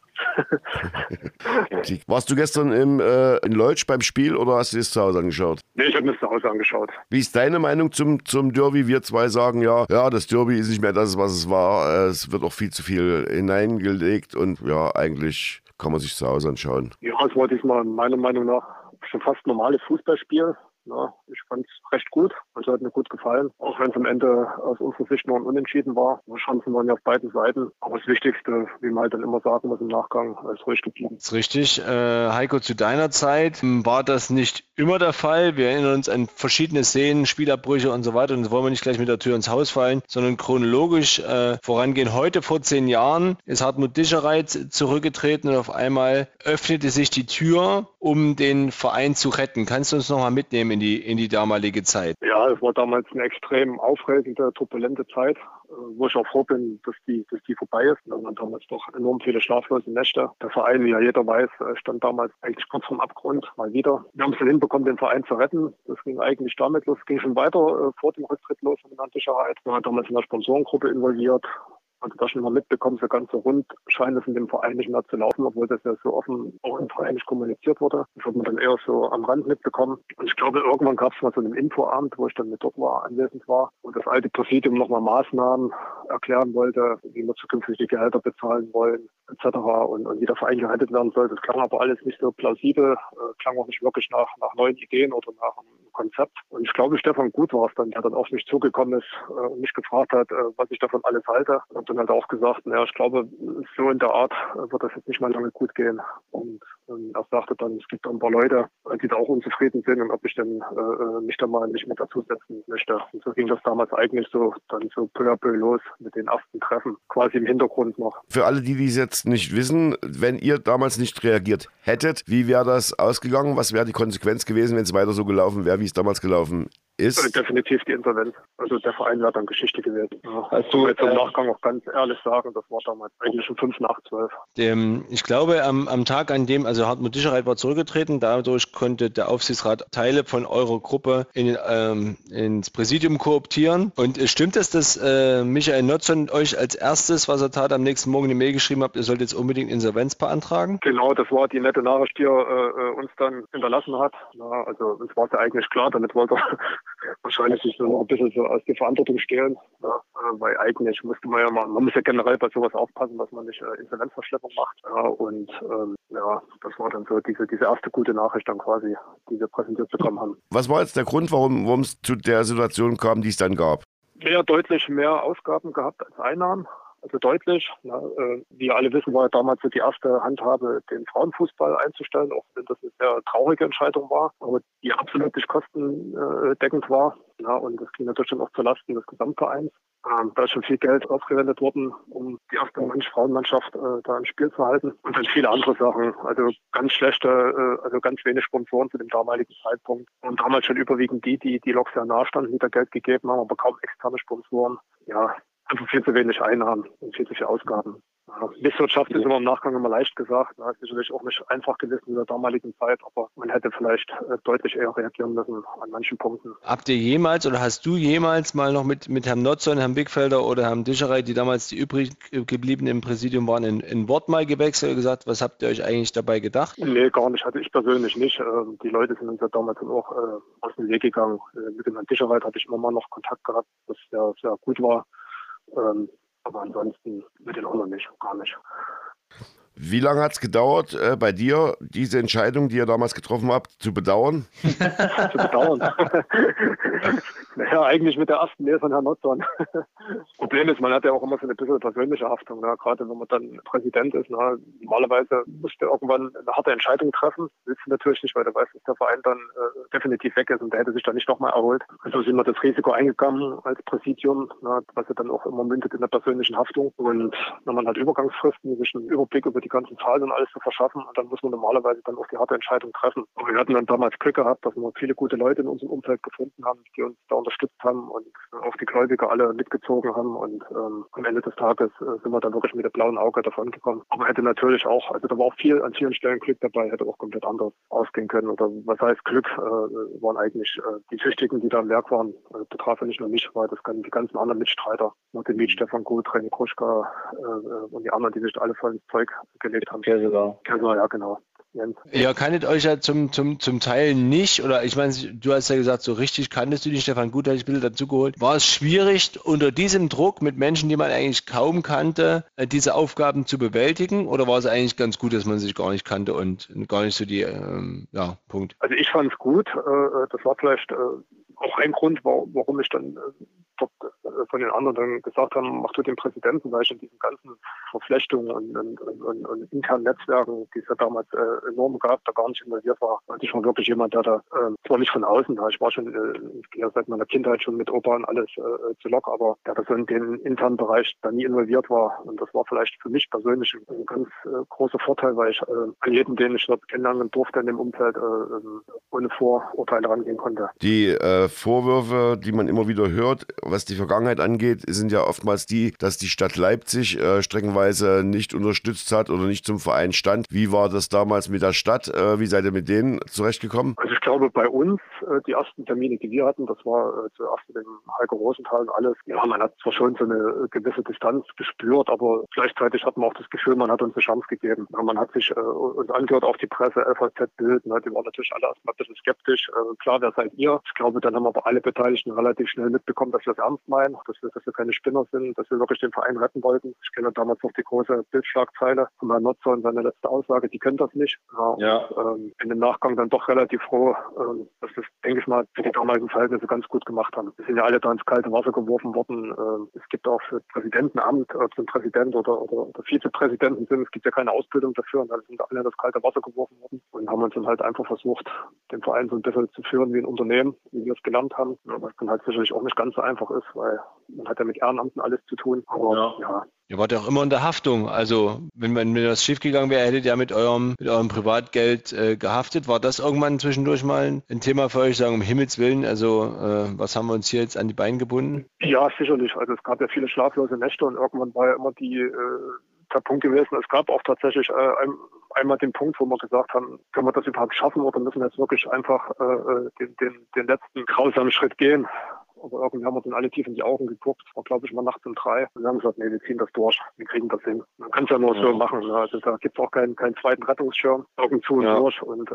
okay. Warst du gestern im, äh, in Leutsch beim Spiel oder hast du es zu Hause angeschaut? Nee, ich habe mir es zu Hause angeschaut. Wie ist deine Meinung zum, zum Derby? Wir zwei sagen ja, ja, das Derby ist nicht mehr das, was es war. Es wird auch viel zu viel hineingelegt und ja, eigentlich kann man sich zu Hause anschauen. Ja, es war diesmal meiner Meinung nach schon fast normales Fußballspiel. Ja, ich fand es recht gut. Also hat mir gut gefallen. Auch wenn es am Ende aus unserer Sicht nur ein Unentschieden war. Die Chancen waren ja auf beiden Seiten. Aber das Wichtigste, wie man halt dann immer sagen muss im Nachgang, ist ruhig geblieben. Das ist richtig. Äh, Heiko, zu deiner Zeit war das nicht immer der Fall. Wir erinnern uns an verschiedene Szenen, Spielabbrüche und so weiter. Und das wollen wir nicht gleich mit der Tür ins Haus fallen, sondern chronologisch äh, vorangehen. Heute vor zehn Jahren ist Hartmut Dischereit zurückgetreten und auf einmal öffnete sich die Tür, um den Verein zu retten. Kannst du uns nochmal mitnehmen in die, in die damalige Zeit? Ja, es war damals eine extrem aufregende, turbulente Zeit, äh, wo ich auch froh bin, dass die, dass die vorbei ist. Wir hatten damals doch enorm viele schlaflose Nächte. Der Verein, wie ja jeder weiß, äh, stand damals eigentlich kurz vorm Abgrund, mal wieder. Wir haben es dann hinbekommen, den Verein zu retten. Das ging eigentlich damit los. Es ging schon weiter äh, vor dem Rücktritt los von der Sicherheit. Wir waren damals in der Sponsorengruppe involviert also das schon mal mitbekommen, so ganz so rund scheint es in dem Verein nicht mehr zu laufen, obwohl das ja so offen auch im Verein nicht kommuniziert wurde. Das hat man dann eher so am Rand mitbekommen. Und ich glaube, irgendwann gab es mal so einen Infoabend, wo ich dann mit dort war, anwesend war und das alte Präsidium nochmal Maßnahmen erklären wollte, wie wir zukünftig die Gehälter bezahlen wollen, etc. Und, und wie der Verein gehalten werden soll. Das klang aber alles nicht so plausibel, äh, klang auch nicht wirklich nach, nach neuen Ideen oder nach einem Konzept. Und ich glaube, Stefan Gut war es dann, der dann auf mich zugekommen ist äh, und mich gefragt hat, äh, was ich davon alles halte. Und dann er auch gesagt, naja, ich glaube, so in der Art wird das jetzt nicht mal lange gut gehen. Und Und er sagte dann, es gibt ein paar Leute, die da auch unzufrieden sind und ob ich denn äh, mich da mal nicht mit dazusetzen möchte. Und so ging das damals eigentlich so dann so peu à peu los mit den ersten Treffen, quasi im Hintergrund noch. Für alle, die dies jetzt nicht wissen, wenn ihr damals nicht reagiert hättet, wie wäre das ausgegangen? Was wäre die Konsequenz gewesen, wenn es weiter so gelaufen wäre, wie es damals gelaufen ist? Also definitiv die Insolvenz. Also der Verein wäre dann Geschichte gewesen. Ja. Also jetzt im äh, Nachgang auch ganz ehrlich sagen, das war damals eigentlich schon fünf nach zwölf. Ich glaube, am, am Tag, an dem, also Hartmut Dischereit war zurückgetreten, dadurch konnte der Aufsichtsrat Teile von eurer Gruppe in, ähm, ins Präsidium kooptieren. Und stimmt es, dass äh, Michael Notzon euch als erstes, was er tat, am nächsten Morgen eine Mail geschrieben habt, ihr sollt jetzt unbedingt Insolvenz beantragen? Genau, das war die nette Nachricht, die er äh, uns dann hinterlassen hat. Ja, also uns war es ja eigentlich klar, damit wollte er wahrscheinlich sich noch ein bisschen so aus der Verantwortung stehlen. Ja, äh, weil eigentlich musste man ja mal, man muss ja generell bei sowas aufpassen, dass man nicht äh, Insolvenzverschleppung macht. Ja, und ähm, ja, das war dann so diese, diese erste gute Nachricht dann quasi, die wir präsentiert bekommen haben. Was war jetzt der Grund, warum es zu der Situation kam, die es dann gab? Mehr deutlich mehr Ausgaben gehabt als Einnahmen also deutlich. Na, äh, wie alle wissen, war ja damals die erste Handhabe, den Frauenfußball einzustellen, auch wenn das eine sehr traurige Entscheidung war, aber die absolut nicht kostendeckend war. Ja, und das ging natürlich auch zulasten des Gesamtvereins. Ähm, da ist schon viel Geld aufgewendet worden, um die erste Mensch-Frauenmannschaft äh, da im Spiel zu halten. Und dann viele andere Sachen. Also ganz schlechte, äh, also ganz wenig Sponsoren zu dem damaligen Zeitpunkt. Und damals schon überwiegend die, die die Loks sehr nahe standen, die da Geld gegeben haben, aber kaum externe Sponsoren. Ja, einfach viel zu wenig Einnahmen und viel zu viele Ausgaben. Ja, Misswirtschaft ist immer im Nachgang immer leicht gesagt. Das ist sicherlich auch nicht einfach gewesen in der damaligen Zeit, aber man hätte vielleicht äh, deutlich eher reagieren müssen an manchen Punkten. Habt ihr jemals oder hast du jemals mal noch mit, mit Herrn Notzer Herrn Bigfelder oder Herrn Discherei, die damals die übrig geblieben im Präsidium waren, in, in Wort mal gewechselt und gesagt, was habt ihr euch eigentlich dabei gedacht? Nee, gar nicht. Hatte ich persönlich nicht. Ähm, die Leute sind uns ja damals auch äh, aus dem Weg gegangen. Äh, mit dem Herrn Discherei hatte ich immer mal noch Kontakt gehabt, was sehr, sehr gut war. Ähm, aber ansonsten mit den anderen nicht, gar nicht. Wie lange hat es gedauert, äh, bei dir diese Entscheidung, die ihr damals getroffen habt, zu bedauern? zu bedauern. naja, eigentlich mit der ersten Mail von Herrn Notzon. Problem ist, man hat ja auch immer so eine bisschen persönliche Haftung. Ne? Gerade wenn man dann Präsident ist. Ne? Normalerweise musst du irgendwann eine harte Entscheidung treffen. Willst du natürlich nicht, weil du weißt, dass der Verein dann äh, definitiv weg ist und der hätte sich dann nicht nochmal erholt. Und so sind wir das Risiko eingegangen als Präsidium, ne? was ja dann auch immer mündet in der persönlichen Haftung. Und wenn man hat Übergangsfristen, sich einen Überblick über die ganzen Zahlen und alles zu verschaffen. Und dann muss man normalerweise dann auch die harte Entscheidung treffen. Aber wir hatten dann damals Glück gehabt, dass wir viele gute Leute in unserem Umfeld gefunden haben, die uns da unterstützt haben und auch die Gläubiger alle mitgezogen haben. Und ähm, am Ende des Tages äh, sind wir dann wirklich mit dem blauen Auge davon gekommen. Aber hätte natürlich auch, also da war auch viel an vielen Stellen Glück dabei, hätte auch komplett anders ausgehen können. Oder was heißt Glück, äh, waren eigentlich äh, die Tüchtigen, die da im Werk waren. Äh, betraf ja nicht nur mich, weil das kann die ganzen anderen Mitstreiter, Martin Miet, Stefan Gut, René Kruschka äh, äh, und die anderen, die sich alle voll ins Zeug gelegt haben. Kessler. Kessler, ja, genau. Ihr kanntet euch ja zum, zum, zum Teil nicht, oder ich meine, du hast ja gesagt, so richtig kanntest du dich, Stefan Gut, hatte ich ein bisschen dazugeholt. War es schwierig, unter diesem Druck mit Menschen, die man eigentlich kaum kannte, äh, diese Aufgaben zu bewältigen? Oder war es eigentlich ganz gut, dass man sich gar nicht kannte und gar nicht so die, ähm, ja, Punkt? Also ich fand es gut. Äh, äh, das war vielleicht auch ein Grund, warum ich dann von den anderen dann gesagt haben, mach du den Präsidenten, weil ich in diesen ganzen Verflechtungen und, und, und, und internen Netzwerken, die es ja damals äh, enorm gab, da gar nicht involviert war. Und ich war wirklich jemand, der da, äh, zwar nicht von außen, ich war schon, äh, ja seit meiner Kindheit schon mit Opa und alles äh, zu Lok, aber der da so in den internen Bereich da nie involviert war. Und das war vielleicht für mich persönlich ein ganz äh, großer Vorteil, weil ich äh, an jeden, den ich dort kennenlernen durfte in dem Umfeld, äh, ähm, ohne Vorurteile rangehen konnte. Die äh, Vorwürfe, die man immer wieder hört, was die Vergangenheit angeht, sind ja oftmals die, dass die Stadt Leipzig äh, streckenweise nicht unterstützt hat oder nicht zum Verein stand. Wie war das damals mit der Stadt? Äh, wie seid ihr mit denen zurechtgekommen? Also ich glaube, bei uns, äh, die ersten Termine, die wir hatten, das war äh, zuerst mit dem Heiko Rosenthal und alles. Ja, man hat zwar schon so eine gewisse Distanz gespürt, aber gleichzeitig hat man auch das Gefühl, man hat uns eine Chance gegeben. Ja, man hat sich äh, uns angehört auf die Presse, FAZ Bild, ne, die waren natürlich alle erstmal ein bisschen skeptisch. Äh, klar, wer seid ihr? Ich glaube, dann haben aber alle Beteiligten relativ schnell mitbekommen, dass wir es ernst meinen dass wir, dass wir keine Spinner sind, dass wir wirklich den Verein retten wollten. Ich kenne damals noch die große Bildschlagzeile von Herrn Notzer und seine letzte Aussage, die können das nicht. Ja, ja. Und, ähm, in dem Nachgang dann doch relativ froh, ähm, dass das, denke ich mal, für die damaligen Verhältnisse ganz gut gemacht haben. Wir sind ja alle da ins kalte Wasser geworfen worden. Ähm, es gibt auch für Präsidentenamt, ob es ein Präsident oder, oder, oder Vizepräsidenten sind, es gibt ja keine Ausbildung dafür und dann sind alle in das kalte Wasser geworfen worden und haben uns dann halt einfach versucht, den Verein so ein bisschen zu führen wie ein Unternehmen, wie wir es gelernt haben. Was dann halt sicherlich auch nicht ganz so einfach ist, weil man hat ja mit Ehrenamten alles zu tun. Aber ja, ja Ihr wart ja auch immer in der Haftung. Also, wenn, man, wenn was schiefgegangen wäre, hättet ihr mit eurem, mit eurem Privatgeld äh, gehaftet. War das irgendwann zwischendurch mal ein Thema für euch? Sagen, um Himmels Willen, also, äh, was haben wir uns hier jetzt an die Beine gebunden? Ja, sicherlich. Also, es gab ja viele schlaflose Nächte und irgendwann war ja immer die, äh, der Punkt gewesen. Es gab auch tatsächlich äh, ein, einmal den Punkt, wo wir gesagt haben, können wir das überhaupt schaffen oder müssen wir jetzt wirklich einfach äh, äh den, den, den letzten grausamen Schritt gehen? Aber irgendwie haben wir dann alle tief in die Augen geguckt. War, glaube ich, mal nachts um drei. Und wir haben gesagt, nee, wir ziehen das durch. Wir kriegen das hin. Man kann es ja nur ja. so machen. Ne? Also da gibt es auch keinen, keinen zweiten Rettungsschirm. Augen zu und ja. durch. Und äh,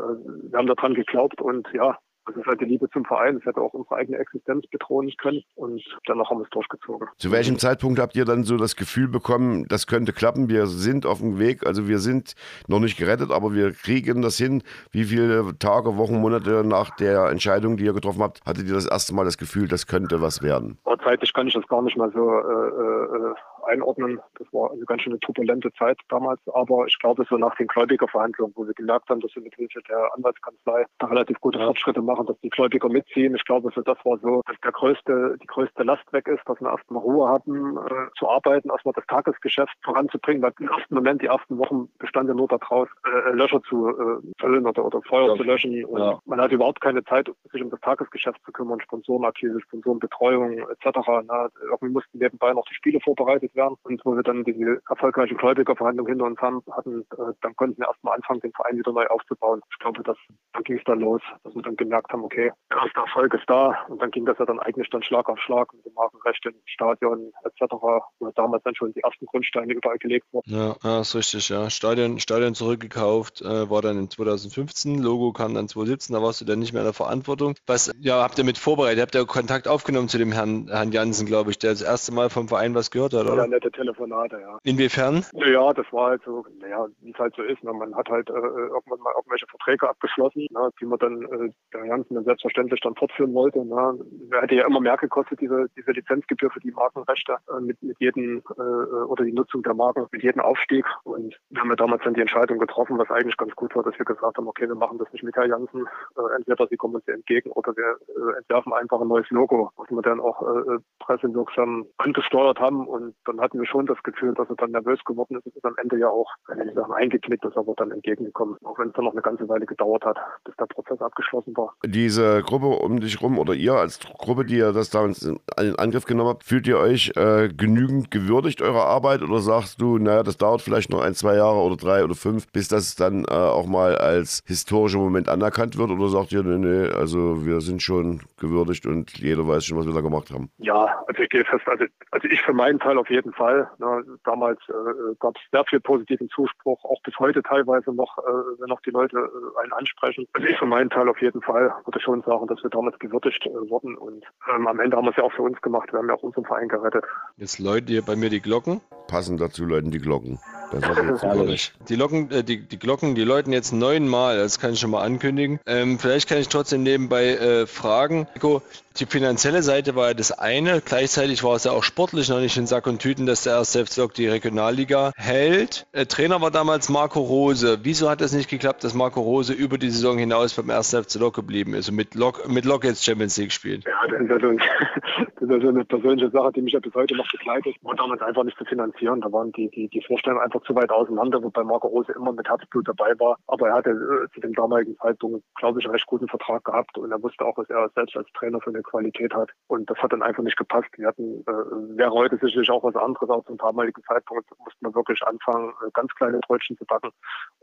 wir haben daran geglaubt. Und ja, das ist halt die Liebe zum Verein. Das hätte auch unsere eigene Existenz bedrohen können. Und danach haben wir es durchgezogen. Zu welchem Zeitpunkt habt ihr dann so das Gefühl bekommen, das könnte klappen? Wir sind auf dem Weg. Also wir sind noch nicht gerettet, aber wir kriegen das hin. Wie viele Tage, Wochen, Monate nach der Entscheidung, die ihr getroffen habt, hattet ihr das erste Mal das Gefühl, das könnte was werden? Zeitlich kann ich das gar nicht mal so äh, äh, einordnen. Das war eine ganz schön turbulente Zeit damals, aber ich glaube, so nach den Gläubigerverhandlungen, wo wir gemerkt haben, dass wir mit Hilfe der Anwaltskanzlei da relativ gute. Fortschritte machen, dass die Gläubiger mitziehen. Ich glaube, so das war so, dass der größte, die größte Last weg ist, dass wir erstmal Ruhe hatten, äh, zu arbeiten, erstmal das Tagesgeschäft voranzubringen, weil im ersten Moment, die ersten Wochen bestand ja nur daraus, äh, Löcher zu äh, füllen oder, oder Feuer ja. zu löschen. Und ja. man hat überhaupt keine Zeit, sich um das Tagesgeschäft zu kümmern, Sponsorenakquise, Sponsorenbetreuung etc. Na, irgendwie mussten nebenbei noch die Spiele vorbereitet werden. Und wo wir dann die erfolgreichen Gläubigerverhandlungen hinter uns haben, hatten, äh, dann konnten wir erstmal anfangen, den Verein wieder neu aufzubauen. Ich glaube, das, dann ging es dann los, dass wir dann gemerkt haben, okay, der Erfolg ist da. Und dann ging das ja dann eigentlich dann Schlag auf Schlag mit dem Markenrecht im Stadion etc., wo damals dann schon die ersten Grundsteine überall gelegt wurden. Ja, ja ist richtig, ja. Stadion, Stadion zurückgekauft, äh, war dann in 2015, Logo kam dann 2017, da warst du dann nicht mehr in der Verantwortung. Was, ja, habt ihr mit vorbereitet? Habt ihr Kontakt aufgenommen zu dem Herrn, Herrn Jansen, glaube ich, der das erste Mal vom Verein was gehört hat, oder? Ja, nette Telefonate, ja. Inwiefern? Ja, das war halt so, naja, wie es halt so ist. Ne? Man hat halt äh, irgendwann mal irgendwelche Verträge abgeschlossen, ne? die man dann, äh, der Jansen dann selbstverständlich dann fortführen wollte. Ne? Er hätte ja immer mehr gekostet, diese, diese Lizenzgebühr für die Markenrechte äh, mit, mit jedem, äh, oder die Nutzung der Marken, mit jedem Aufstieg. Und wir haben ja damals dann die Entscheidung getroffen, was eigentlich ganz gut war, dass wir gesagt haben, okay, wir machen das nicht mit Herr Jansen. Äh, entweder sie kommen uns entgegen oder wir äh, entwerfen einfach ein neues Logo, was wir dann auch äh, pressewirksam angesteuert haben. Und dann hatten wir schon das Gefühl, dass er dann nervös geworden ist. Es ist am Ende ja auch, wenn ich sagen, eingeknickt ist, aber dann entgegengekommen. Auch wenn es dann noch eine ganze Weile gedauert hat, bis der Prozess abgeschlossen war. Diese Gruppe um dich rum oder ihr als Gruppe, die ihr das damals in Angriff genommen habt, fühlt ihr euch äh, genügend gewürdigt eurer Arbeit oder sagst du, naja, das dauert vielleicht noch ein, zwei Jahre oder drei oder fünf, bis das dann äh, auch mal als historischer Moment anerkannt wird? Oder sagt ihr, nee, nee, also wir sind schon gewürdigt und jeder weiß schon, was wir da gemacht haben? Ja, also ich gehe fest, also, also ich für meinen Teil auf jeden Fall. Ne, damals äh, gab es sehr viel positiven Zuspruch, auch bis heute teilweise noch, äh, wenn noch die Leute äh, einen ansprechen. Also ich für meinen Teil auf jeden Fall würde schon sagen, dass wir damals gewürdigt äh, wurden und ähm, am Ende haben wir es ja auch für uns gemacht. Wir haben ja auch unseren Verein gerettet. Jetzt läuten hier bei mir die Glocken. Passend dazu läuten die Glocken. die, Locken, äh, die, die Glocken, die läuten jetzt neunmal, das kann ich schon mal ankündigen. Ähm, vielleicht kann ich trotzdem nebenbei äh, fragen. Nico, die finanzielle Seite war ja das eine, gleichzeitig war es ja auch sportlich noch nicht in Sack und Tüten, dass der erste Lok die Regionalliga hält. Äh, Trainer war damals Marco Rose. Wieso hat es nicht geklappt, dass Marco Rose über die Saison hinaus beim ersten FC Lok geblieben ist und mit Lok, mit Lok jetzt Champions League spielt? Ja, das ist ja, so, das ist eine persönliche Sache, die mich ja bis heute noch begleitet. War damals einfach nicht zu finanzieren. Da waren die, die, die Vorstellungen einfach zu weit auseinander, wobei Marco Rose immer mit Herzblut dabei war. Aber er hatte äh, zu dem damaligen Zeitpunkt, glaube ich, einen recht guten Vertrag gehabt und er wusste auch, was er selbst als Trainer für eine Qualität hat. Und das hat dann einfach nicht gepasst. Wir hatten, äh, wäre heute sicherlich auch was anderes, auch zum damaligen Zeitpunkt mussten wir wirklich anfangen, äh, ganz kleine Brötchen zu backen.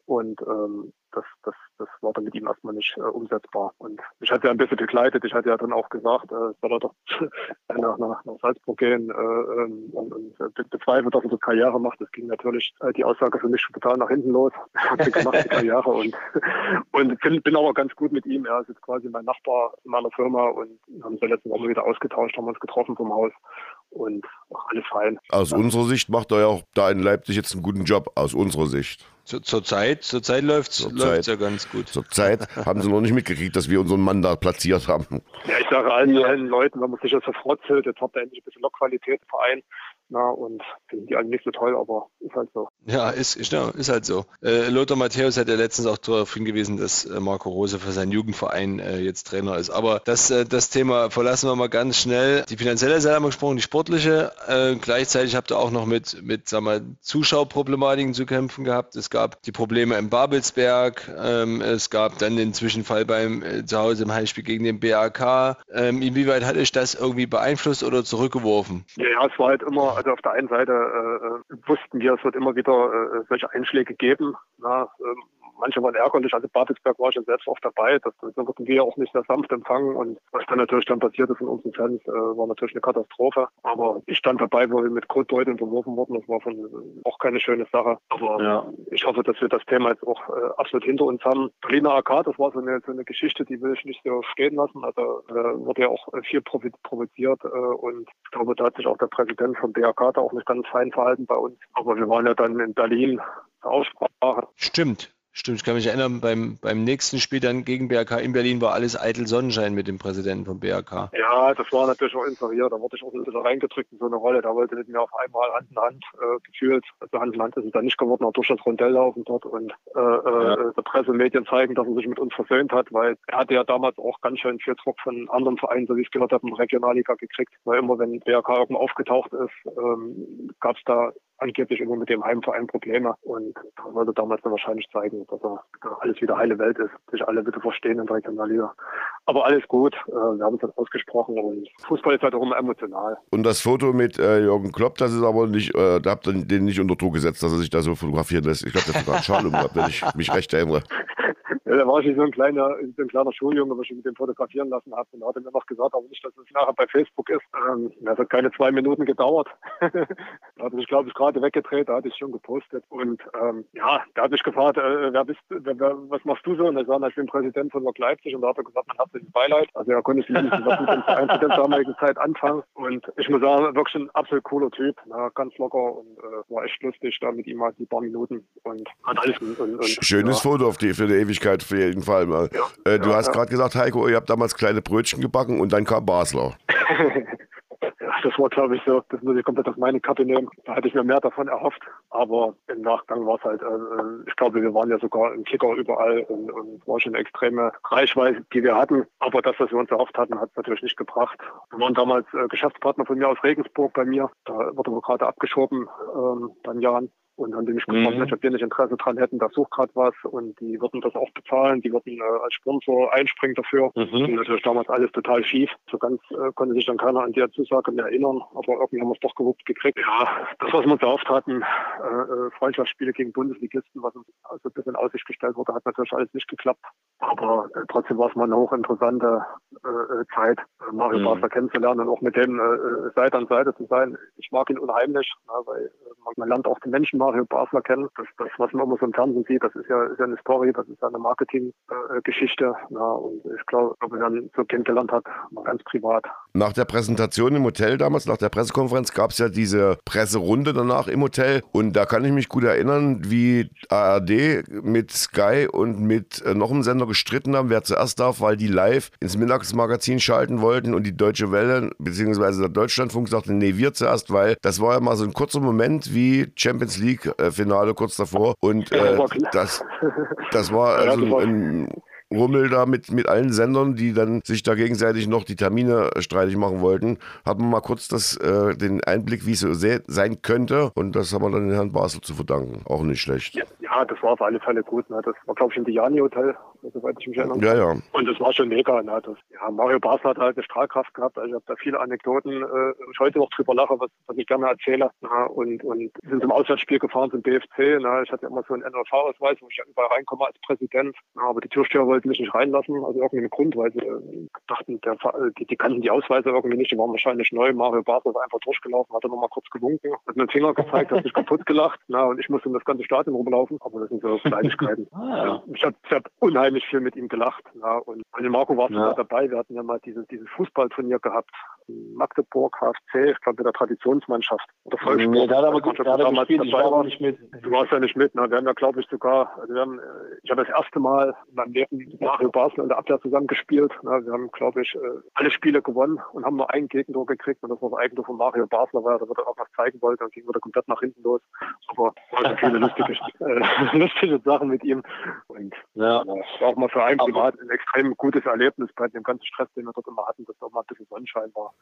Und ähm, das, das, das war dann mit ihm erstmal nicht äh, umsetzbar. Und ich hatte ja ein bisschen begleitet. Ich hatte ja dann auch gesagt, äh, soll er doch nach, nach, nach Salzburg gehen äh, ähm, und, und äh, bezweifelt, dass er so Karriere macht. Das ging natürlich äh, die Aussage für mich total nach hinten los. Hat gemacht, die Karriere. Und, und bin, bin aber ganz gut mit ihm. Er ist jetzt quasi mein Nachbar in meiner Firma und haben uns ja letzte Woche wieder ausgetauscht, haben uns getroffen vom Haus und alles fein. Aus unserer Sicht macht er ja auch da in Leipzig jetzt einen guten Job, aus unserer Sicht. Zur, zur Zeit, zur Zeit läuft es ja ganz gut. Zur Zeit haben sie noch nicht mitgekriegt, dass wir unseren Mann da platziert haben. Ja, ich sage allen, allen Leuten, wenn man sich das verfrotzelt, jetzt habt ihr endlich ein bisschen Lokqualität im Verein. Na, und finden die alle nicht so toll, aber ist halt so. Ja, ist, ist, ist halt so. Äh, Lothar Matthäus hat ja letztens auch darauf hingewiesen, dass äh, Marco Rose für seinen Jugendverein äh, jetzt Trainer ist. Aber das, äh, das Thema verlassen wir mal ganz schnell. Die finanzielle Seite haben wir gesprochen, die sportliche. Äh, gleichzeitig habt ihr auch noch mit, mit sagen wir, Zuschauerproblematiken zu kämpfen gehabt. Es gab die Probleme im Babelsberg. Ähm, es gab dann den Zwischenfall beim zu Hause im Heimspiel gegen den BAK. Ähm, inwieweit hat euch das irgendwie beeinflusst oder zurückgeworfen? Ja, ja, es war halt immer also auf der einen Seite äh, äh, wussten wir, es wird immer wieder äh, solche Einschläge geben. Na, ähm, manche waren ärgerlich. Also Babelsberg war schon selbst oft dabei. Das, das wurden wir auch nicht sehr sanft empfangen. Und was dann natürlich dann passiert ist von unseren Fans, äh, war natürlich eine Katastrophe. Aber ich stand dabei, wo wir mit Kotbeuteln beworfen wurden. Das war von, auch keine schöne Sache. Aber ja. ich hoffe, dass wir das Thema jetzt auch äh, absolut hinter uns haben. Berliner AK, das war so eine, so eine Geschichte, die will ich nicht so stehen lassen. Also äh, wurde ja auch viel provoziert. Äh, und ich glaube, da hat sich auch der Präsident vom BAK da auch nicht ganz fein verhalten bei uns. Aber wir waren ja dann in Berlin zur Aussprache. Stimmt. Stimmt, ich kann mich erinnern, beim, beim nächsten Spiel dann gegen BRK in Berlin war alles eitel Sonnenschein mit dem Präsidenten von BRK. Ja, das war natürlich auch inseriert. Da wurde ich auch ein bisschen reingedrückt in so eine Rolle. Da wollte nicht mehr auf einmal Hand in Hand äh, gefühlt. Also Hand in Hand ist es dann nicht geworden, auch durch das Rondell laufen dort und äh, äh ja. der Presse und Medien zeigen, dass er sich mit uns versöhnt hat, weil er hatte ja damals auch ganz schön viel Druck von anderen Vereinen, so wie ich gehört habe, in Regionalliga gekriegt. Weil immer, wenn BRK irgendwo aufgetaucht ist, ähm, gab es da angeblich immer mit dem Heimverein Probleme. Und wollte damals dann wahrscheinlich zeigen, dass er alles wieder heile Welt ist, sich alle bitte verstehen in der Regionalliga. Aber alles gut, äh, wir haben es dann ausgesprochen und Fußball ist halt auch immer emotional. Und das Foto mit äh, Jürgen Klopp, das ist aber nicht, äh, da habt ihr den nicht unter Druck gesetzt, dass er sich da so fotografieren lässt. Ich glaube, der hat sogar einen Schal wenn ich mich recht erinnere. Ja, da war ich so ein kleiner, so ein kleiner Schuljunge, was ich mit dem fotografieren lassen habe. Und da hat er mir noch gesagt, aber nicht, dass es nachher bei Facebook ist. Ähm, das hat keine zwei Minuten gedauert. da hat er sich, glaube ich, gerade weggedreht, da hatte ich schon gepostet. Und ähm, ja, da hat mich gefragt, äh, wer bist wer, wer, was machst du so? Und er sagte, ich bin Präsident von Lok Leipzig. Und da hat er gesagt, mein herzliches Beileid. Also er konnte sich nicht was mit dem Verein zu der damaligen Zeit anfangen. Und ich muss sagen, wirklich ein absolut cooler Typ. Na, ganz locker und äh, war echt lustig da mit ihm mal die paar Minuten. Und hat alles. Und, und, Schönes ja. Foto auf die, für die Ewigkeit auf jeden Fall mal. Ja, äh, du ja, hast ja. gerade gesagt, Heiko, ihr habt damals kleine Brötchen gebacken und dann kam Basler. das war, glaube ich, so, das muss ich komplett auf meine Kappe nehmen. Da hatte ich mir mehr davon erhofft. Aber im Nachgang war es halt, äh, äh, ich glaube, wir waren ja sogar im Kicker überall und, und war schon eine extreme Reichweite, die wir hatten. Aber das, was wir uns erhofft hatten, hat es natürlich nicht gebracht. Wir waren damals äh, Geschäftspartner von mir aus Regensburg bei mir. Da wurde wir gerade abgeschoben, ähm, dann Jahren und an dem ich gefragt ob wir nicht Interesse dran hätten, da sucht gerade was und die würden das auch bezahlen, die würden äh, als Sponsor einspringen dafür. Mhm. Und natürlich damals alles total schief. So ganz äh, konnte sich dann keiner an die Zusage mehr erinnern, aber irgendwie haben wir es doch gewuppt gekriegt. Ja, das, was wir uns erhofft hatten, äh, äh, Freundschaftsspiele gegen Bundesligisten, was uns also ein bisschen in Aussicht gestellt wurde, hat natürlich alles nicht geklappt. Aber äh, trotzdem war es mal eine hochinteressante äh, äh Zeit, äh, Mario mhm. Basler kennenzulernen und auch mit dem äh, Seite an Seite zu sein. Ich mag ihn unheimlich, na, weil äh, man lernt auch den Menschen Mario Basler kennen. Das, das, was man immer so im Fernsehen sieht, das ist ja, ist ja eine Story, das ist ja eine Marketinggeschichte. Äh, ja, und ich glaube, er dann so kennengelernt hat, ganz privat. Nach der Präsentation im Hotel damals, nach der Pressekonferenz, gab es ja diese Presserunde danach im Hotel. Und da kann ich mich gut erinnern, wie ARD mit Sky und mit äh, noch einem Sender gestritten haben, wer zuerst darf, weil die live ins Mittagsmagazin schalten wollten und die Deutsche Welle bzw. der Deutschlandfunk sagte, nee, wir zuerst, weil das war ja mal so ein kurzer Moment wie Champions League Finale kurz davor. Und äh, das, das war also ein Rummel da mit, mit allen Sendern, die dann sich da gegenseitig noch die Termine streitig machen wollten. Hat man mal kurz das, äh, den Einblick, wie es so sein könnte. Und das haben wir dann den Herrn Basel zu verdanken. Auch nicht schlecht. Ja, ja das war auf alle Fälle gut. Ne? Das war, glaube ich, im Diani Hotel, äh, soweit ich mich erinnere. Ja, ja. Und das war schon mega. Ne? Das, ja, Mario Basler hat halt eine Strahlkraft gehabt. Also ich habe da viele Anekdoten, äh, wo ich heute noch drüber lache, was, was ich gerne erzähle. Na, und, und sind zum Auswärtsspiel gefahren zum BFC. Na, ich hatte immer so einen NLV-Ausweis, wo ich ja überall reinkomme als Präsident. Na, aber die Türsteher wollten mich nicht reinlassen, also irgendeinen Grund, weil sie äh, dachten, der, die, die kannten die Ausweise irgendwie nicht, die waren wahrscheinlich neu. Mario Basler ist einfach durchgelaufen, hat dann nochmal kurz gewunken, hat mir den Finger gezeigt, hat sich kaputt gelacht. Na, und ich musste um das ganze Stadion rumlaufen. Aber das sind so Kleinigkeiten. ah, ja. Ich habe hab unheimlich viel mit ihm gelacht. Na, und und Marco war ja. dabei. Wir hatten ja mal dieses, dieses Fußballturnier gehabt. Magdeburg, HFC, ich glaube, mit der Traditionsmannschaft. Oder Volkssport. Nee, da hat aber gut, da hat er gespielt. Ich war nicht mit. Du warst ja nicht mit. Ne? Wir haben ja, glaube ich, sogar, also wir haben, äh, ich habe das erste Mal in meinem Leben Mario Basel in der Abwehr zusammengespielt. Ne? Wir haben, glaube ich, äh, alle Spiele gewonnen und haben nur einen Gegentor gekriegt. Und das war das Eigentor von Mario Basler, weil er da auch was zeigen wollte. Dann ging wieder komplett nach hinten los. Aber waren viele lustige, äh, lustige Sachen mit ihm. Und ja, das war auch mal für einen privat ein extrem gutes Erlebnis bei dem ganzen Stress, den wir dort immer hatten, dass da mal ein bisschen Sonnenschein war.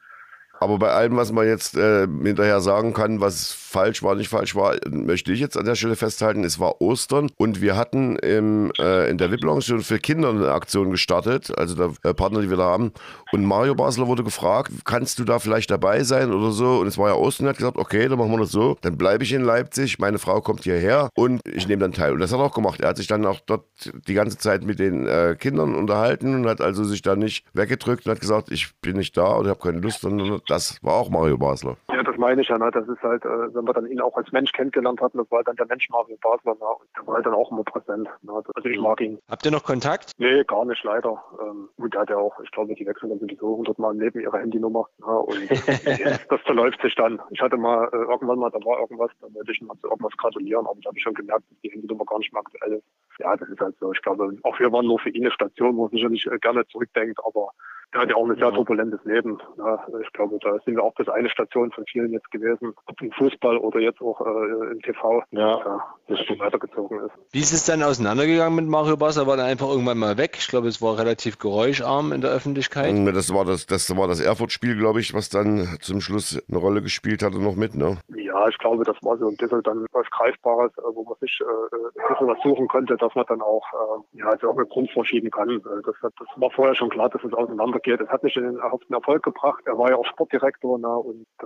Aber bei allem, was man jetzt äh, hinterher sagen kann, was falsch war, nicht falsch war, möchte ich jetzt an der Stelle festhalten, es war Ostern und wir hatten im, äh, in der VIP-Lounge schon für Kinder eine Aktion gestartet, also der äh, Partner, die wir da haben. Und Mario Basler wurde gefragt, kannst du da vielleicht dabei sein oder so? Und es war ja Ostern, er hat gesagt, okay, dann machen wir das so. Dann bleibe ich in Leipzig, meine Frau kommt hierher und ich nehme dann teil. Und das hat er auch gemacht. Er hat sich dann auch dort die ganze Zeit mit den äh, Kindern unterhalten und hat also sich da nicht weggedrückt und hat gesagt, ich bin nicht da oder habe keine Lust, sondern das war auch Mario Basler. Ja, das meine ich ja. Ne? Das ist halt, äh, wenn wir dann ihn auch als Mensch kennengelernt hatten, das war dann der Mensch Mario Basler. Ne? Und der war halt dann auch immer präsent. Ne? Also ich mag ihn. Habt ihr noch Kontakt? Nee, gar nicht, leider. Ähm, gut, der hat ja auch, ich glaube, die wechseln dann sowieso hundertmal im Leben ihre Handynummer. Ne? Und das, das verläuft sich dann. Ich hatte mal äh, irgendwann mal, da war irgendwas, da wollte ich mal zu irgendwas gratulieren, aber da habe ich schon gemerkt, dass die Handynummer gar nicht mehr aktuell ist. Ja, das ist halt so. Ich glaube, auch wir waren nur für ihn eine Station, wo er sicherlich äh, gerne zurückdenkt, aber der hat ja auch ein sehr turbulentes Leben. Ja, ich glaube, da sind wir auch bis eine Station von vielen jetzt gewesen, ob im Fußball oder jetzt auch äh, im TV, ja, ja das schon weitergezogen ist. Wie ist es dann auseinandergegangen mit Mario Basser? War er einfach irgendwann mal weg? Ich glaube, es war relativ geräuscharm in der Öffentlichkeit. Das war das, das war das Erfurt-Spiel, glaube ich, was dann zum Schluss eine Rolle gespielt hatte noch mit, ne? Ja, ich glaube, das war so ein bisschen dann was Greifbares, äh, wo man sich äh, ein bisschen was suchen konnte, dass man dann auch äh, ja, also auch mit Grund verschieben kann. Äh, das, das war vorher schon klar, dass es auseinandergeht. Es hat nicht den erhofften Erfolg gebracht. Er war ja auch Sportdirektor na, und äh,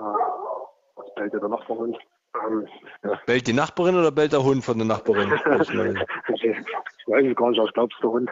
was bellt der Nachbarhund? Ähm, ja. Bellt die Nachbarin oder bellt der Hund von der Nachbarin? ich weiß es gar nicht, was glaubst du, Hund?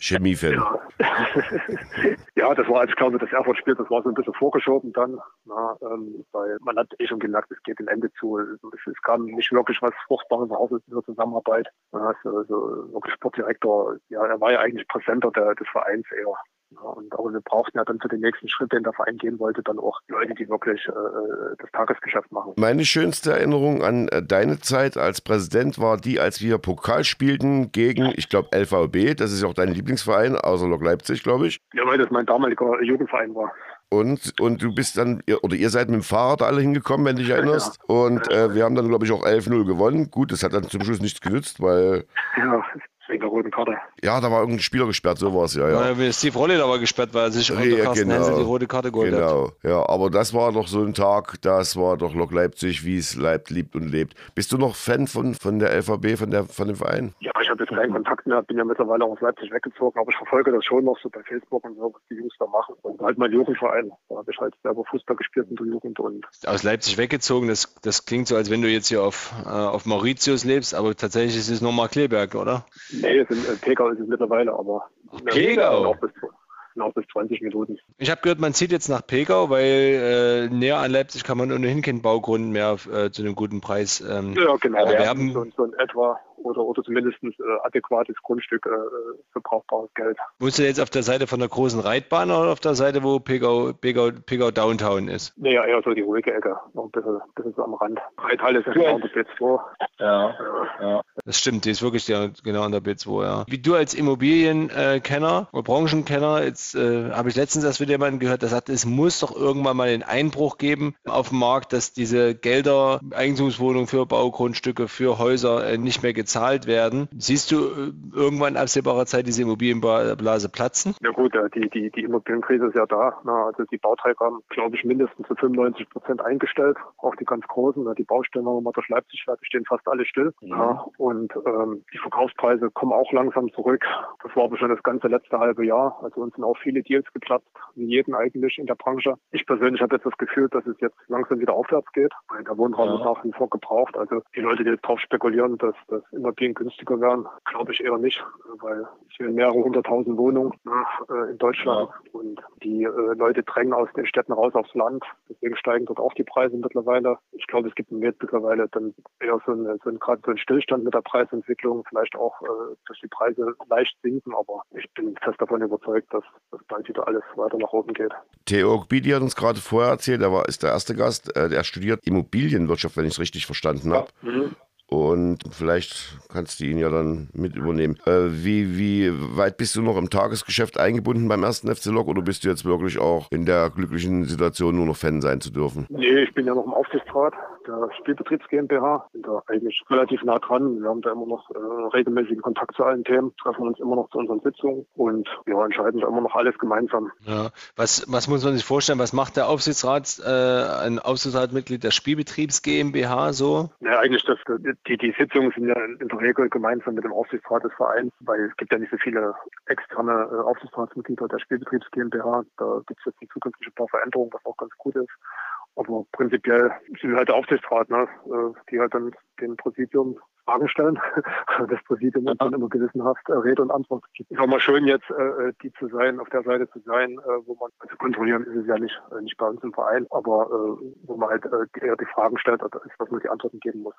Chemiefan. Ja. ja, das war, als ich glaube, das Erfurt-Spiel, das war so ein bisschen vorgeschoben dann, na, ähm, weil man hat eh schon gemerkt, es geht dem Ende zu. Es, es kam nicht wirklich was Fruchtbares raus aus dieser Zusammenarbeit. Ja, so, so wirklich Sportdirektor, ja, er war ja eigentlich Präsenter der, des Vereins eher. Ja, und aber wir brauchten ja dann für den nächsten Schritt, den der Verein gehen wollte, dann auch Leute, die wirklich äh, das Tagesgeschäft machen. Meine schönste Erinnerung an äh, deine Zeit als Präsident war die, als wir Pokal spielten gegen, ich glaube, LVB. Das ist ja auch dein Lieblingsverein, außer Lok Leipzig, glaube ich. Ja, weil das mein damaliger Jugendverein war. Und, und du bist dann, oder ihr seid mit dem Fahrrad alle hingekommen, wenn du dich erinnerst. Ja. Und äh, wir haben dann, glaube ich, auch 11-0 gewonnen. Gut, das hat dann zum Schluss nichts genützt, weil. Ja, wegen der roten Karte. Ja, da war irgendein Spieler gesperrt, sowas, ja, ja. ja Steve Rolli da war gesperrt, weil er sich unter ja, Carsten genau, Hensel die rote Karte geholt genau, hat. ja, aber das war doch so ein Tag, das war doch Lok Leipzig, wie es leibt, liebt und lebt. Bist du noch Fan von, von der LVB, von, der, von dem Verein? Ja, ich habe jetzt keinen Kontakt mehr, bin ja mittlerweile auch aus Leipzig weggezogen, aber ich verfolge das schon noch so bei Facebook und so, was die Jungs da machen. Und halt mein Jugendverein, da habe ich halt selber Fußball gespielt in der Jugend. Und aus Leipzig weggezogen, das, das klingt so, als wenn du jetzt hier auf, äh, auf Mauritius lebst, aber tatsächlich ist es nochmal Kleberg, oder? Nee, es sind äh, Pegau ist es mittlerweile, aber Pegau. Noch bis, noch bis 20 Minuten. Ich habe gehört, man zieht jetzt nach Pegau, weil äh, näher an Leipzig kann man ohnehin keinen Baugrund mehr äh, zu einem guten Preis ähm, ja, genau. erwerben. So, so in etwa oder, oder zumindest äh, adäquates Grundstück äh, für brauchbares Geld. Wohnst du jetzt auf der Seite von der großen Reitbahn oder auf der Seite, wo Pegau, Pegau, Pegau Downtown ist? Naja, eher so die ruhige Ecke, noch ein bisschen, bisschen so am Rand. Reithalle ist ja genau an der B2. Ja, ja. Das stimmt, die ist wirklich genau an der B2, ja. Wie du als Immobilienkenner oder Branchenkenner, jetzt äh, habe ich letztens erst wieder jemanden gehört, der sagt, es muss doch irgendwann mal den Einbruch geben auf dem Markt, dass diese Gelder, Eigentumswohnungen für Baugrundstücke, für Häuser äh, nicht mehr gezahlt gezahlt werden. Siehst du äh, irgendwann in absehbarer Zeit diese Immobilienblase platzen? Ja gut, die, die, die Immobilienkrise ist ja da. Also die Bauträger haben, glaube ich, mindestens zu 95 Prozent eingestellt. Auch die ganz großen. Die Baustellen, wenn man durch Leipzig fährt, stehen fast alle still. Mhm. Ja, und ähm, die Verkaufspreise kommen auch langsam zurück. Das war aber schon das ganze letzte halbe Jahr. Also uns sind auch viele Deals geplatzt, wie jeden eigentlich in der Branche. Ich persönlich habe jetzt das Gefühl, dass es jetzt langsam wieder aufwärts geht, weil der Wohnraum ja. ist nach wie vor gebraucht. Also die Leute, die jetzt darauf spekulieren, dass, dass Immobilien günstiger werden, glaube ich eher nicht, weil es sind mehrere hunderttausend Wohnungen äh, in Deutschland ja. und die äh, Leute drängen aus den Städten raus aufs Land. Deswegen steigen dort auch die Preise mittlerweile. Ich glaube, es gibt mittlerweile dann eher so, eine, so ein, gerade so einen Stillstand mit der Preisentwicklung, vielleicht auch, äh, dass die Preise leicht sinken, aber ich bin fest davon überzeugt, dass, dass bald wieder alles weiter nach oben geht. Theo Bidi hat uns gerade vorher erzählt, er war, ist der erste Gast, äh, der studiert Immobilienwirtschaft, wenn ich es richtig verstanden habe. Ja. Mhm. Und vielleicht kannst du ihn ja dann mit übernehmen. Äh, wie, wie weit bist du noch im Tagesgeschäft eingebunden beim ersten FC Lok oder bist du jetzt wirklich auch in der glücklichen Situation, nur noch Fan sein zu dürfen? Nee, ich bin ja noch im Aufsichtsrat der Spielbetriebs GmbH. Bin da eigentlich relativ nah dran. Wir haben da immer noch äh, regelmäßigen Kontakt zu allen Themen, treffen uns immer noch zu unseren Sitzungen und wir entscheiden da immer noch alles gemeinsam. Ja. Was, was muss man sich vorstellen? Was macht der Aufsichtsrat, äh, ein Aufsichtsratmitglied der Spielbetriebs GmbH so? Ja, eigentlich das, die, die Sitzungen sind ja in der Regel gemeinsam mit dem Aufsichtsrat des Vereins, weil es gibt ja nicht so viele externe äh, Aufsichtsratsmitglieder der Spielbetriebs GmbH. Da gibt es jetzt in zukünftig ein paar Veränderungen, was auch ganz gut ist. Aber prinzipiell sind wir halt der Aufsichtsrat, ne, äh, die halt dann dem Präsidium Fragen stellen. Das Präsidium uns dann immer gewissenhaft äh, Rede und Antwort gibt. Ist auch mal schön jetzt, äh, die zu sein, auf der Seite zu sein, wo man, also kontrollieren ist es ja nicht, nicht bei uns im Verein, aber wo man halt eher die Fragen stellt, als was man die Antworten geben muss.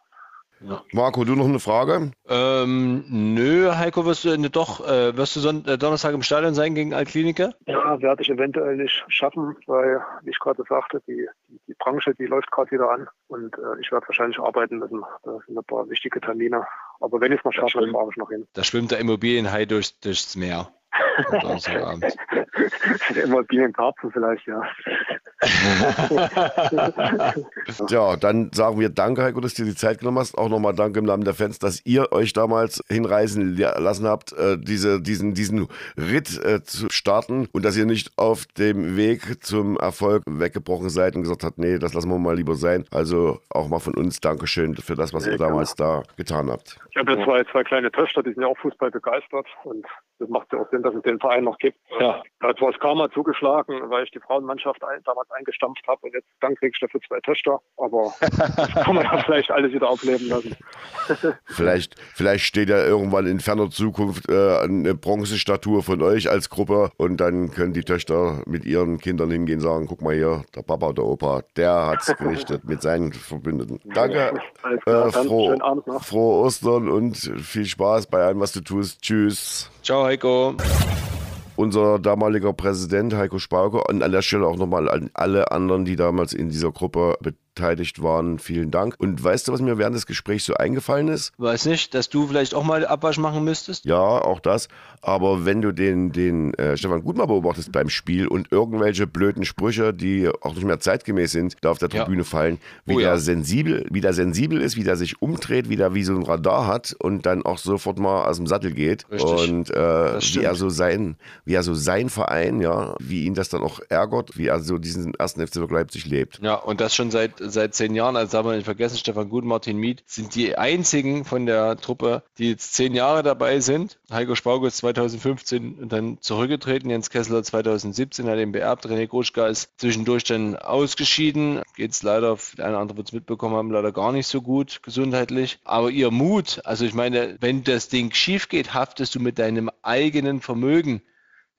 Ja. Marco, du noch eine Frage? Ähm, nö, Heiko, wirst du ne, doch, äh, wirst du Son äh, Donnerstag im Stadion sein gegen Alkliniker? Ja, werde ich eventuell nicht schaffen, weil, wie ich gerade sagte, die, die, die, Branche, die läuft gerade wieder an und äh, ich werde wahrscheinlich arbeiten müssen. Da sind ein paar wichtige Termine. Aber wenn ich es mal schaffe, dann fahre ich noch hin. Da schwimmt der Immobilienhai durch, durchs Meer. Immobilienkarpfen vielleicht, ja. ja, dann sagen wir danke, Heiko, dass du dir die Zeit genommen hast. Auch nochmal danke im Namen der Fans, dass ihr euch damals hinreisen lassen habt, äh, diese, diesen, diesen Ritt äh, zu starten und dass ihr nicht auf dem Weg zum Erfolg weggebrochen seid und gesagt habt, nee, das lassen wir mal lieber sein. Also auch mal von uns Dankeschön für das, was ja, ihr damals da getan habt. Ich habe ja zwei, zwei kleine Töchter, die sind ja auch Fußball begeistert und das macht ja auch Sinn, dass es den Verein noch gibt. Ja. Da hat was Karma zugeschlagen, weil ich die Frauenmannschaft ein, damals eingestampft habe und jetzt dann kriegst du dafür zwei Töchter. Aber das kann man ja vielleicht alles wieder aufleben lassen. vielleicht, vielleicht steht ja irgendwann in ferner Zukunft äh, eine Bronzestatue von euch als Gruppe und dann können die Töchter mit ihren Kindern hingehen und sagen, guck mal hier, der Papa, der Opa, der hat es gerichtet mit seinen Verbündeten. Danke, äh, froh, frohe Ostern und viel Spaß bei allem, was du tust. Tschüss. Ciao, Heiko. Unser damaliger Präsident Heiko Spauke und an der Stelle auch nochmal an alle anderen, die damals in dieser Gruppe beteiligt beteiligt waren. Vielen Dank. Und weißt du, was mir während des Gesprächs so eingefallen ist? Weiß nicht, dass du vielleicht auch mal Abwasch machen müsstest? Ja, auch das. Aber wenn du den, den äh, Stefan Gut mal beobachtest beim Spiel und irgendwelche blöden Sprüche, die auch nicht mehr zeitgemäß sind, da auf der Tribüne ja. fallen, wie oh, der ja. sensibel, wie der sensibel ist, wie der sich umdreht, wie der wie so ein Radar hat und dann auch sofort mal aus dem Sattel geht. Richtig. Und äh, wie er so sein, wie er so sein Verein, ja, wie ihn das dann auch ärgert, wie er so diesen ersten FC Leipzig lebt. Ja, und das schon seit seit zehn Jahren, also haben wir nicht vergessen, Stefan Gut, Martin Miet, sind die einzigen von der Truppe, die jetzt zehn Jahre dabei sind. Heiko Spaugutz 2015 dann zurückgetreten, Jens Kessler 2017 hat ihn beerbt, René Gruschka ist zwischendurch dann ausgeschieden. Geht es leider, der eine oder andere wird es mitbekommen haben, leider gar nicht so gut gesundheitlich. Aber ihr Mut, also ich meine, wenn das Ding schief geht, haftest du mit deinem eigenen Vermögen.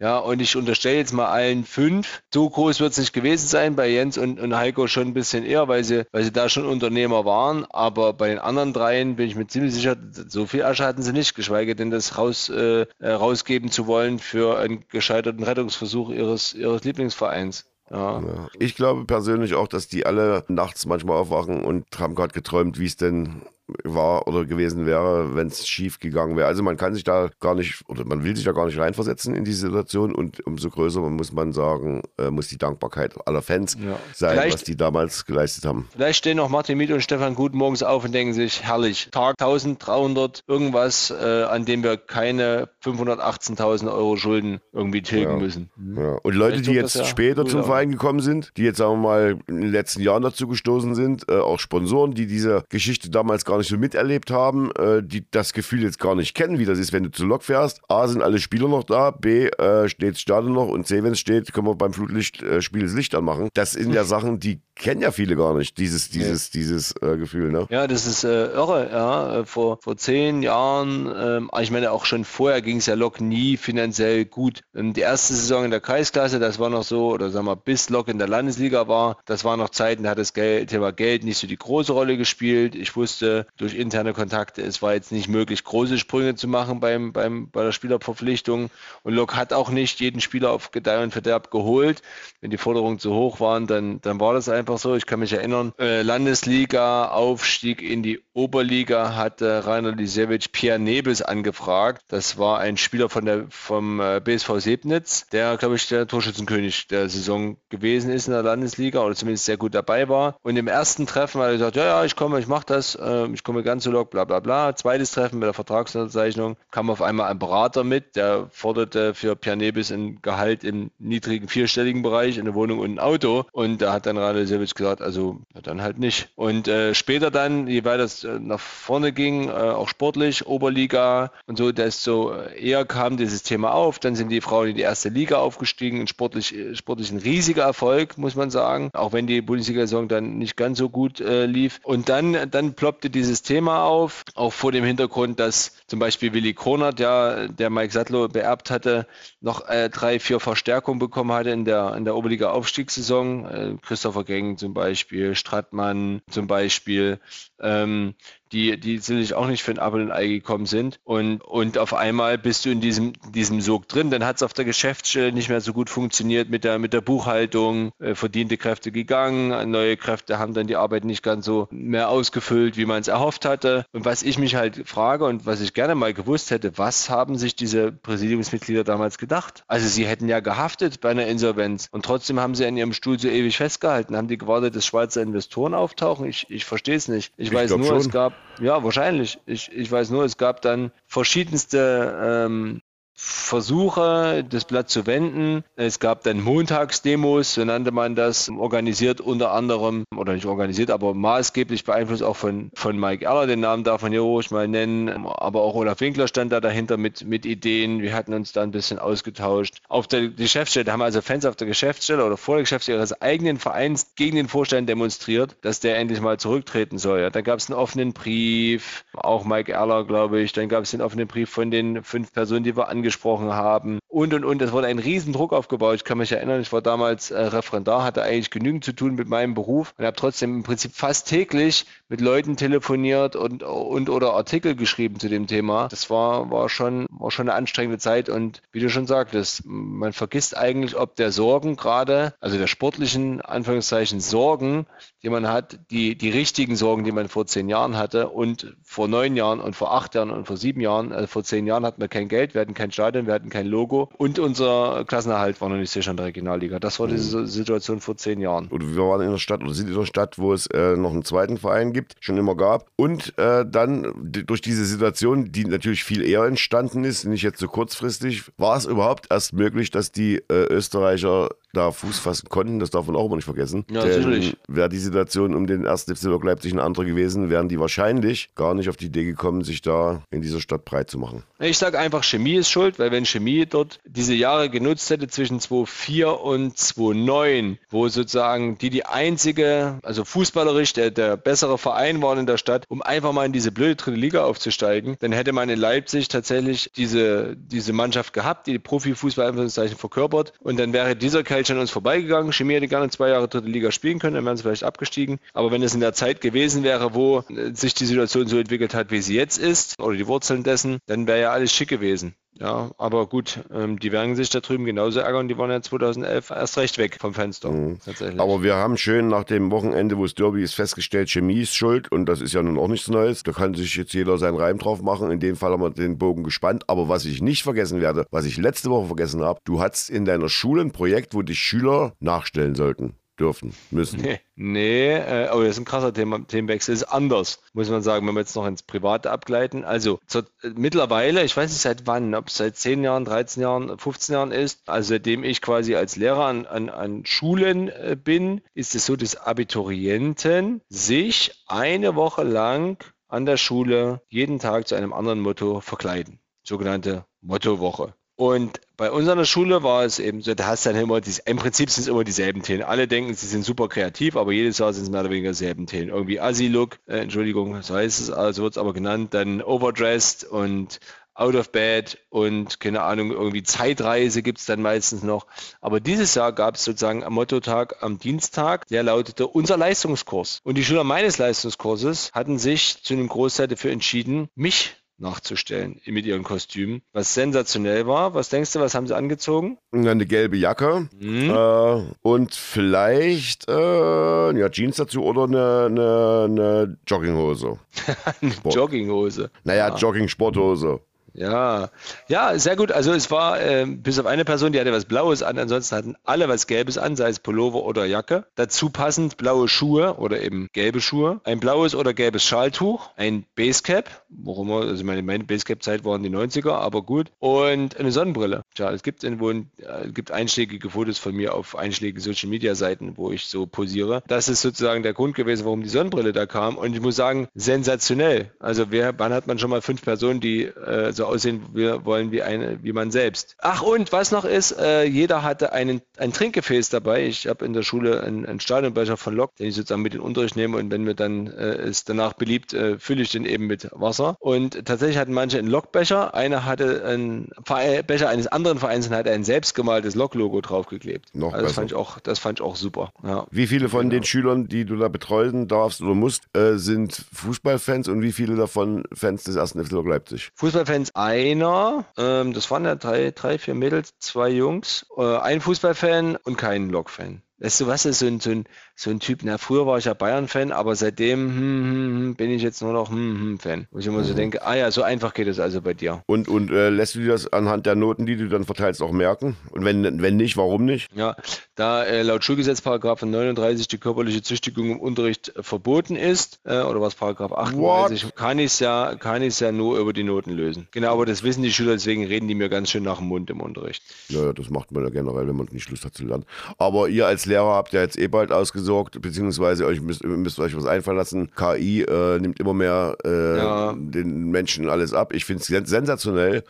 Ja, und ich unterstelle jetzt mal allen fünf. So groß wird es nicht gewesen sein, bei Jens und, und Heiko schon ein bisschen eher, weil sie, weil sie da schon Unternehmer waren. Aber bei den anderen dreien bin ich mir ziemlich sicher, so viel Asche hatten sie nicht, geschweige denn das raus, äh, rausgeben zu wollen für einen gescheiterten Rettungsversuch ihres, ihres Lieblingsvereins. Ja. Ich glaube persönlich auch, dass die alle nachts manchmal aufwachen und haben gerade geträumt, wie es denn war oder gewesen wäre, wenn es schief gegangen wäre. Also man kann sich da gar nicht oder man will sich da gar nicht reinversetzen in die Situation und umso größer muss man sagen, äh, muss die Dankbarkeit aller Fans Ja. sein, Vielleicht- was die damals geleistet haben. Vielleicht stehen noch Martin Miet und Stefan Gut morgens auf und denken sich, herrlich, Tag 1300, irgendwas, äh, an dem wir keine 518.000 Euro Schulden irgendwie tilgen Ja. müssen. Ja. Und Leute, Vielleicht die jetzt ja später zum auch. Verein gekommen sind, die jetzt sagen wir mal in den letzten Jahren dazu gestoßen sind, äh, auch Sponsoren, die diese Geschichte damals gar nicht so miterlebt haben, äh, die das Gefühl jetzt gar nicht kennen, wie das ist, wenn du zu Lok fährst. A, sind alle Spieler noch da, B, äh, steht das Stadion noch und C, wenn es steht, können wir beim Flutlicht äh, Spiel das Licht anmachen. Das sind ja Sachen, die kennen ja viele gar nicht, dieses, dieses, dieses äh, Gefühl. Ne? Ja, das ist äh, irre. Ja. Äh, Vor, vor zehn Jahren, ähm, ich meine auch schon vorher ging es ja Lok nie finanziell gut. Ähm, die erste Saison in der Kreisklasse, das war noch so, oder sagen wir, bis Lok in der Landesliga war, das war noch Zeiten, da hat das Geld, Thema Geld nicht so die große Rolle gespielt. Ich wusste durch interne Kontakte, es war jetzt nicht möglich, große Sprünge zu machen beim, beim, bei der Spielerverpflichtung. Und Lok hat auch nicht jeden Spieler auf Gedeih und Verderb geholt. Wenn die Forderungen zu hoch waren, dann, dann war das einfach so. Ich kann mich erinnern, äh, Landesliga, Aufstieg in die Oberliga hatte Rainer Lisewitsch Pierre Nebels angefragt. Das war ein Spieler von der, vom äh, BSV Sebnitz, der, glaube ich, der Torschützenkönig der Saison gewesen ist in der Landesliga oder zumindest sehr gut dabei war. Und im ersten Treffen hat er gesagt, ja, ja, ich komme, ich mache das, äh, ich komme ganz zu Lok, bla bla bla. Zweites Treffen mit der Vertragsunterzeichnung kam auf einmal ein Berater mit, der forderte für Pierre Nebels ein Gehalt im niedrigen vierstelligen Bereich, eine Wohnung und ein Auto. Und da hat dann Rainer Lisewitsch gesagt, also ja, dann halt nicht. Und äh, später dann, je weiter es äh, nach vorne ging, äh, auch sportlich, Oberliga und so, desto eher kam dieses Thema auf. Dann sind die Frauen in die erste Liga aufgestiegen, sportlich, äh, sportlich ein riesiger Erfolg, muss man sagen, auch wenn die Bundesliga-Saison dann nicht ganz so gut äh, lief. Und dann, dann ploppte dieses Thema auf, auch vor dem Hintergrund, dass zum Beispiel Willi Kronert, ja, der Mike Sattler beerbt hatte, noch äh, drei, vier Verstärkungen bekommen hatte in der, in der Oberliga-Aufstiegssaison. Äh, Christopher Geng zum Beispiel, Strattmann zum Beispiel. Ähm, die, die sicherlich auch nicht für ein Apfel und Ei gekommen sind. Und, und auf einmal bist du in diesem, diesem Sog drin. Dann hat es auf der Geschäftsstelle nicht mehr so gut funktioniert mit der, mit der Buchhaltung. Äh, verdiente Kräfte gegangen, neue Kräfte haben dann die Arbeit nicht ganz so mehr ausgefüllt, wie man es erhofft hatte. Und was ich mich halt frage und was ich gerne mal gewusst hätte, was haben sich diese Präsidiumsmitglieder damals gedacht? Also sie hätten ja gehaftet bei einer Insolvenz und trotzdem haben sie an ihrem Stuhl so ewig festgehalten. Haben die gewartet, dass Schweizer Investoren auftauchen? Ich, ich verstehe es nicht. Ich, Ich weiß nur, es schon. gab, ja, wahrscheinlich. Ich, ich weiß nur, es gab dann verschiedenste ähm, Versuche, das Blatt zu wenden. Es gab dann Montagsdemos, so nannte man das, organisiert unter anderem, oder nicht organisiert, aber maßgeblich beeinflusst auch von, von Mike Erler, den Namen darf man hier ruhig mal nennen, aber auch Olaf Winkler stand da dahinter mit, mit Ideen. Wir hatten uns da ein bisschen ausgetauscht. Auf der Geschäftsstelle, da haben also Fans auf der Geschäftsstelle oder vor der Geschäftsstelle ihres eigenen Vereins gegen den Vorstand demonstriert, dass der endlich mal zurücktreten soll. Ja, dann gab es einen offenen Brief, auch Mike Erler, glaube ich. Dann gab es den offenen Brief von den fünf Personen, die wir angesprochen haben. Und, und, und. Es wurde ein Riesendruck aufgebaut. Ich kann mich erinnern, ich war damals äh, Referendar, hatte eigentlich genügend zu tun mit meinem Beruf und habe trotzdem im Prinzip fast täglich mit Leuten telefoniert und, und oder Artikel geschrieben zu dem Thema. Das war, war, schon, war schon eine anstrengende Zeit und wie du schon sagtest, man vergisst eigentlich, ob der Sorgen gerade, also der sportlichen, Anführungszeichen, Sorgen, die man hat, die, die richtigen Sorgen, die man vor zehn Jahren hatte und vor neun Jahren und vor acht Jahren und vor sieben Jahren, also vor zehn Jahren hatten wir kein Geld, wir hatten kein Stadion, wir hatten kein Logo und unser Klassenerhalt war noch nicht sicher in der Regionalliga. Das war diese Situation vor zehn Jahren. Und wir waren in der Stadt oder sind in der Stadt, wo es äh, noch einen zweiten Verein gibt, schon immer gab. Und äh, dann durch diese Situation, die natürlich viel eher entstanden ist, nicht jetzt so kurzfristig, war es überhaupt erst möglich, dass die äh, Österreicher da Fuß fassen konnten. Das darf man auch immer nicht vergessen. Ja, Denn sicherlich. wäre die Situation um den ersten FC Lok Leipzig eine andere gewesen, wären die wahrscheinlich gar nicht auf die Idee gekommen, sich da in dieser Stadt breit zu machen. Ich sage einfach, Chemie ist schuld, weil wenn Chemie dort diese Jahre genutzt hätte zwischen 2004 und 2009, wo sozusagen die die einzige, also fußballerisch der, der bessere Verein waren in der Stadt, um einfach mal in diese blöde dritte Liga aufzusteigen, dann hätte man in Leipzig tatsächlich diese, diese Mannschaft gehabt, die Profifußball Anführungszeichen verkörpert und dann wäre dieser Kerl an uns vorbeigegangen. Chemie hätte gerne zwei Jahre dritte Liga spielen können, dann wären sie vielleicht abgestiegen. Aber wenn es in der Zeit gewesen wäre, wo äh, sich die Situation so entwickelt hat, wie sie jetzt ist, oder die Wurzeln dessen, dann wäre ja alles schick gewesen. Ja, aber gut, ähm, die werden sich da drüben genauso ärgern. Die waren ja 2011 erst recht weg vom Fenster. Mhm. Tatsächlich. Aber wir haben schön nach dem Wochenende, wo es Derby ist, festgestellt, Chemie ist schuld und das ist ja nun auch nichts Neues. Da kann sich jetzt jeder seinen Reim drauf machen. In dem Fall haben wir den Bogen gespannt. Aber was ich nicht vergessen werde, was ich letzte Woche vergessen habe, du hattest in deiner Schule ein Projekt, wo dich Schüler nachstellen sollten dürfen, müssen. Nee, nee äh, oh, das ist ein krasser Thema, Themenwechsel. Ist anders, muss man sagen, wenn wir jetzt noch ins Private abgleiten. Also zur, äh, mittlerweile, ich weiß nicht seit wann, ob es seit 10 Jahren, 13 Jahren, 15 Jahren ist, also seitdem ich quasi als Lehrer an, an, an Schulen äh, bin, ist es so, dass Abiturienten sich eine Woche lang an der Schule jeden Tag zu einem anderen Motto verkleiden. Sogenannte Mottowoche. Und bei uns an der Schule war es eben so, da hast du dann immer, diese, im Prinzip sind es immer dieselben Themen. Alle denken, sie sind super kreativ, aber jedes Jahr sind es mehr oder weniger dieselben Themen. Irgendwie Assi-Look, äh, Entschuldigung, so heißt es, also wird es aber genannt, dann Overdressed und Out of Bed und keine Ahnung, irgendwie Zeitreise gibt es dann meistens noch. Aber dieses Jahr gab es sozusagen am Mottotag am Dienstag, der lautete unser Leistungskurs. Und die Schüler meines Leistungskurses hatten sich zu einem Großteil dafür entschieden, mich nachzustellen mit ihren Kostümen, was sensationell war. Was denkst du, was haben sie angezogen? Eine gelbe Jacke Mhm. äh, und vielleicht äh, ja, Jeans dazu oder eine, eine, eine Jogginghose. Sport. Jogginghose. Naja, Ja. Jogging-Sporthose. Ja, ja, sehr gut. Also es war ähm, bis auf eine Person, die hatte was Blaues an, ansonsten hatten alle was Gelbes an, sei es Pullover oder Jacke. Dazu passend blaue Schuhe oder eben gelbe Schuhe, ein blaues oder gelbes Schaltuch, ein Basecap, warum also meine, meine Basecap-Zeit waren die 90er, aber gut, und eine Sonnenbrille. Tja, es gibt irgendwo ein, äh, es gibt einschlägige Fotos von mir auf einschlägigen Social-Media-Seiten, wo ich so posiere. Das ist sozusagen der Grund gewesen, warum die Sonnenbrille da kam. Und ich muss sagen, sensationell. Also wer, wann hat man schon mal fünf Personen, die äh, so aussehen wie, wollen wie, eine, wie man selbst? Ach und was noch ist, äh, jeder hatte einen, ein Trinkgefäß dabei. Ich habe in der Schule einen, einen Stadionbecher von Lok, den ich sozusagen mit in den Unterricht nehme und wenn mir dann äh, es danach beliebt, äh, fülle ich den eben mit Wasser. Und tatsächlich hatten manche einen Lokbecher, einer hatte einen Verein- Becher eines anderen Vereins und hatte ein selbstgemaltes Lok-Logo draufgeklebt. Noch also das besser. fand ich auch, das fand ich auch super. Ja. Wie viele von den Schülern, die du da betreuen darfst oder musst, äh, sind Fußballfans und wie viele davon Fans des ersten FC Leipzig? Fußballfans einer, ähm, das waren ja drei, drei, vier Mädels, zwei Jungs, äh, ein Fußballfan und kein Lok-Fan. Weißt du was, ist so ein, so ein, so ein Typ, na früher war ich ja Bayern-Fan, aber seitdem hm, hm, hm, bin ich jetzt nur noch hm, hm, Fan. Wo ich immer so denke, ah ja, so einfach geht es also bei dir. Und, und äh, lässt du dir das anhand der Noten, die du dann verteilst, auch merken? Und wenn, wenn nicht, warum nicht? Ja, da äh, laut Schulgesetz Paragraph 39 die körperliche Züchtigung im Unterricht äh, verboten ist, äh, oder was Paragraph 38, kann ich es ja, kann ich's ja nur über die Noten lösen. Genau, aber das wissen die Schüler, deswegen reden die mir ganz schön nach dem Mund im Unterricht. Naja, das macht man ja generell, wenn man nicht Lust hat zu lernen. Aber ihr als Lehrer habt ja jetzt eh bald ausgesorgt, beziehungsweise euch müsst, ihr müsst euch was einfallen lassen. KI äh, nimmt immer mehr äh, Ja. den Menschen alles ab. Ich finde es sensationell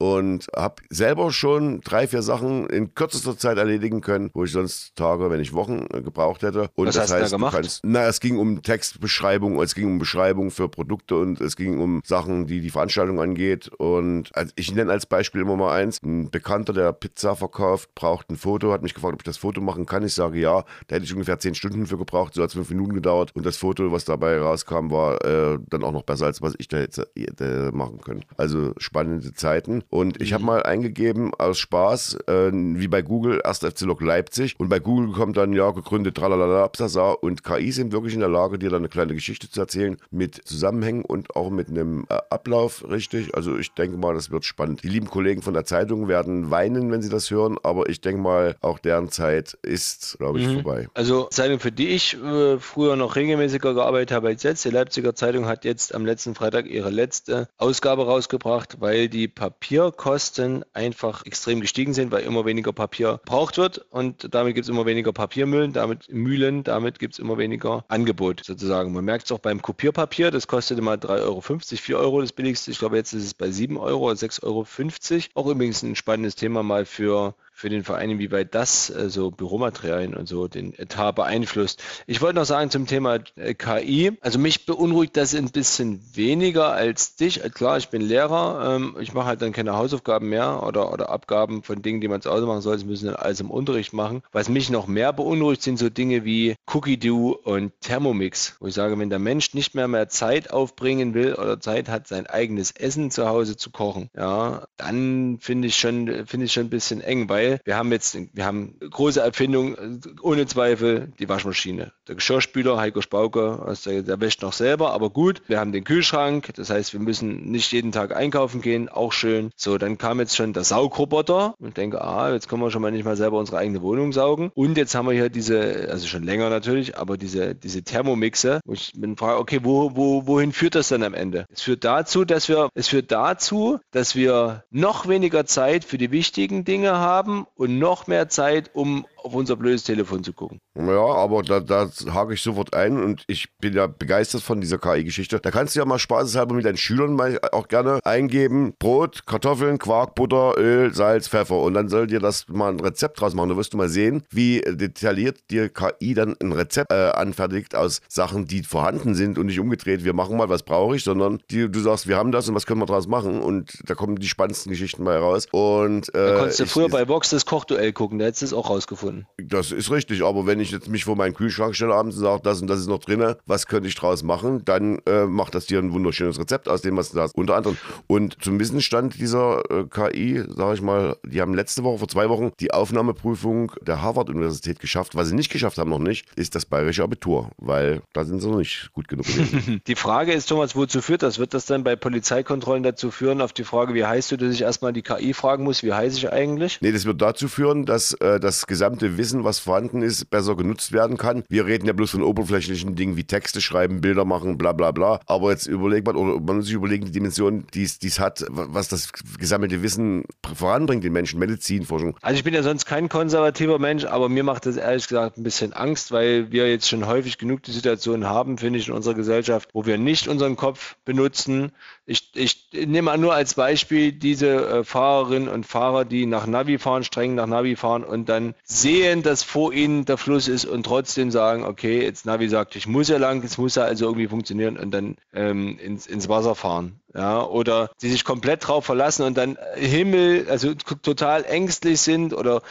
und habe selber schon drei, vier Sachen in kürzester Zeit erledigen können, wo ich sonst Tage, wenn ich Wochen äh, gebraucht hätte. Und Was das hast du da heißt, gemacht? du kannst, na, es ging um Textbeschreibung, es ging um Beschreibung für Produkte und es ging um Sachen, die die Veranstaltung angeht. Und also ich nenne als Beispiel immer mal eins: Ein Bekannter, der Pizza verkauft, braucht ein Foto, hat mich gefragt, ob ich das Foto machen kann. Ich sage ja. Da hätte ich ungefähr zehn Stunden für gebraucht, so hat es fünf Minuten gedauert. Und das Foto, was dabei rauskam, war äh, dann auch noch besser, als was ich da hätte machen können. Also spannende Zeiten. Und ich habe mal eingegeben aus Spaß, äh, wie bei Google, 1. FC Lok Leipzig. Und bei Google kommt dann, ja, gegründet, tralala, absasa. Und KI sind wirklich in der Lage, dir dann eine kleine Geschichte zu erzählen mit Zusammenhängen und auch mit einem äh, Ablauf, richtig. Also ich denke mal, das wird spannend. Die lieben Kollegen von der Zeitung werden weinen, wenn sie das hören, aber ich denke mal, auch deren Zeit ist, glaube ich, vorbei. Also Zeitung, für die ich äh, früher noch regelmäßiger gearbeitet habe als jetzt. Die Leipziger Zeitung hat jetzt am letzten Freitag ihre letzte Ausgabe rausgebracht, weil die Papierkosten einfach extrem gestiegen sind, weil immer weniger Papier gebraucht wird und damit gibt es immer weniger Papiermühlen, damit Mühlen, damit gibt es immer weniger Angebot sozusagen. Man merkt es auch beim Kopierpapier, das kostete mal 3,50 Euro, 4 Euro das billigste. Ich glaube, jetzt ist es bei 7 Euro, 6,50 Euro. Auch übrigens ein spannendes Thema mal für für den Verein, inwieweit das äh, so Büromaterialien und so den Etat beeinflusst. Ich wollte noch sagen zum Thema äh, KI. Also mich beunruhigt das ein bisschen weniger als dich. Äh, klar, ich bin Lehrer. Ähm, ich mache halt dann keine Hausaufgaben mehr oder, oder Abgaben von Dingen, die man zu Hause machen soll. Sie müssen dann alles im Unterricht machen. Was mich noch mehr beunruhigt, sind so Dinge wie Cookie Do und Thermomix, wo ich sage, wenn der Mensch nicht mehr mehr Zeit aufbringen will oder Zeit hat, sein eigenes Essen zu Hause zu kochen, ja, dann finde ich schon, finde ich schon ein bisschen eng, weil wir haben jetzt, wir haben große Erfindung, ohne Zweifel, die Waschmaschine. Der Geschirrspüler, Heiko Spauke, der, der wäscht noch selber, aber gut. Wir haben den Kühlschrank, das heißt, wir müssen nicht jeden Tag einkaufen gehen, auch schön. So, dann kam jetzt schon der Saugroboter und denke, ah, jetzt können wir schon mal nicht mal selber unsere eigene Wohnung saugen. Und jetzt haben wir hier diese, also schon länger natürlich, aber diese, diese Thermomixe, wo ich bin frage, okay, wo, wo, wohin führt das dann am Ende? Es führt dazu, dass wir, es führt dazu, dass wir noch weniger Zeit für die wichtigen Dinge haben und noch mehr Zeit, um auf unser blödes Telefon zu gucken. Ja, aber da, da hake ich sofort ein und ich bin ja begeistert von dieser KI-Geschichte. Da kannst du ja mal spaßeshalber mit deinen Schülern mal auch gerne eingeben: Brot, Kartoffeln, Quark, Butter, Öl, Salz, Pfeffer. Und dann soll dir das mal ein Rezept draus machen. Da wirst du mal sehen, wie detailliert dir KI dann ein Rezept äh, anfertigt aus Sachen, die vorhanden sind und nicht umgedreht. Wir machen mal, was brauche ich, sondern die, du sagst, wir haben das und was können wir draus machen. Und da kommen die spannendsten Geschichten mal raus. Und, äh, da konntest du früher bei Vox das Kochduell gucken, da hättest du es auch rausgefunden gefunden. Das ist richtig, aber wenn ich jetzt mich vor meinen Kühlschrank stelle abends und sage, das und das ist noch drin, was könnte ich draus machen, dann äh, macht das dir ein wunderschönes Rezept aus dem, was du hast. Unter anderem. Und zum Wissensstand dieser äh, KI, sage ich mal, die haben letzte Woche, vor zwei Wochen, die Aufnahmeprüfung der Harvard-Universität geschafft. Was sie nicht geschafft haben, noch nicht, ist das bayerische Abitur, weil da sind sie noch nicht gut genug gewesen. die Frage ist, Thomas, wozu führt das? Wird das dann bei Polizeikontrollen dazu führen, auf die Frage, wie heißt du, dass ich erstmal die KI fragen muss, wie heiße ich eigentlich? Nee, das wird dazu führen, dass äh, das gesamte Wissen, was vorhanden ist, besser genutzt werden kann. Wir reden ja bloß von oberflächlichen Dingen wie Texte schreiben, Bilder machen, bla bla bla. Aber jetzt überlegt man, oder man muss sich überlegen, die Dimension, die es hat, was das gesammelte Wissen voranbringt den Menschen, Medizinforschung. Also ich bin ja sonst kein konservativer Mensch, aber mir macht das ehrlich gesagt ein bisschen Angst, weil wir jetzt schon häufig genug die Situation haben, finde ich, in unserer Gesellschaft, wo wir nicht unseren Kopf benutzen. Ich, ich nehme mal nur als Beispiel diese äh, Fahrerinnen und Fahrer, die nach Navi fahren, streng nach Navi fahren und dann sehen, dass vor ihnen der Fluss ist und trotzdem sagen, okay, jetzt Navi sagt, ich muss ja lang, es muss ja also irgendwie funktionieren und dann ähm, ins, ins Wasser fahren. Ja, oder die sich komplett drauf verlassen und dann Himmel, also total ängstlich sind oder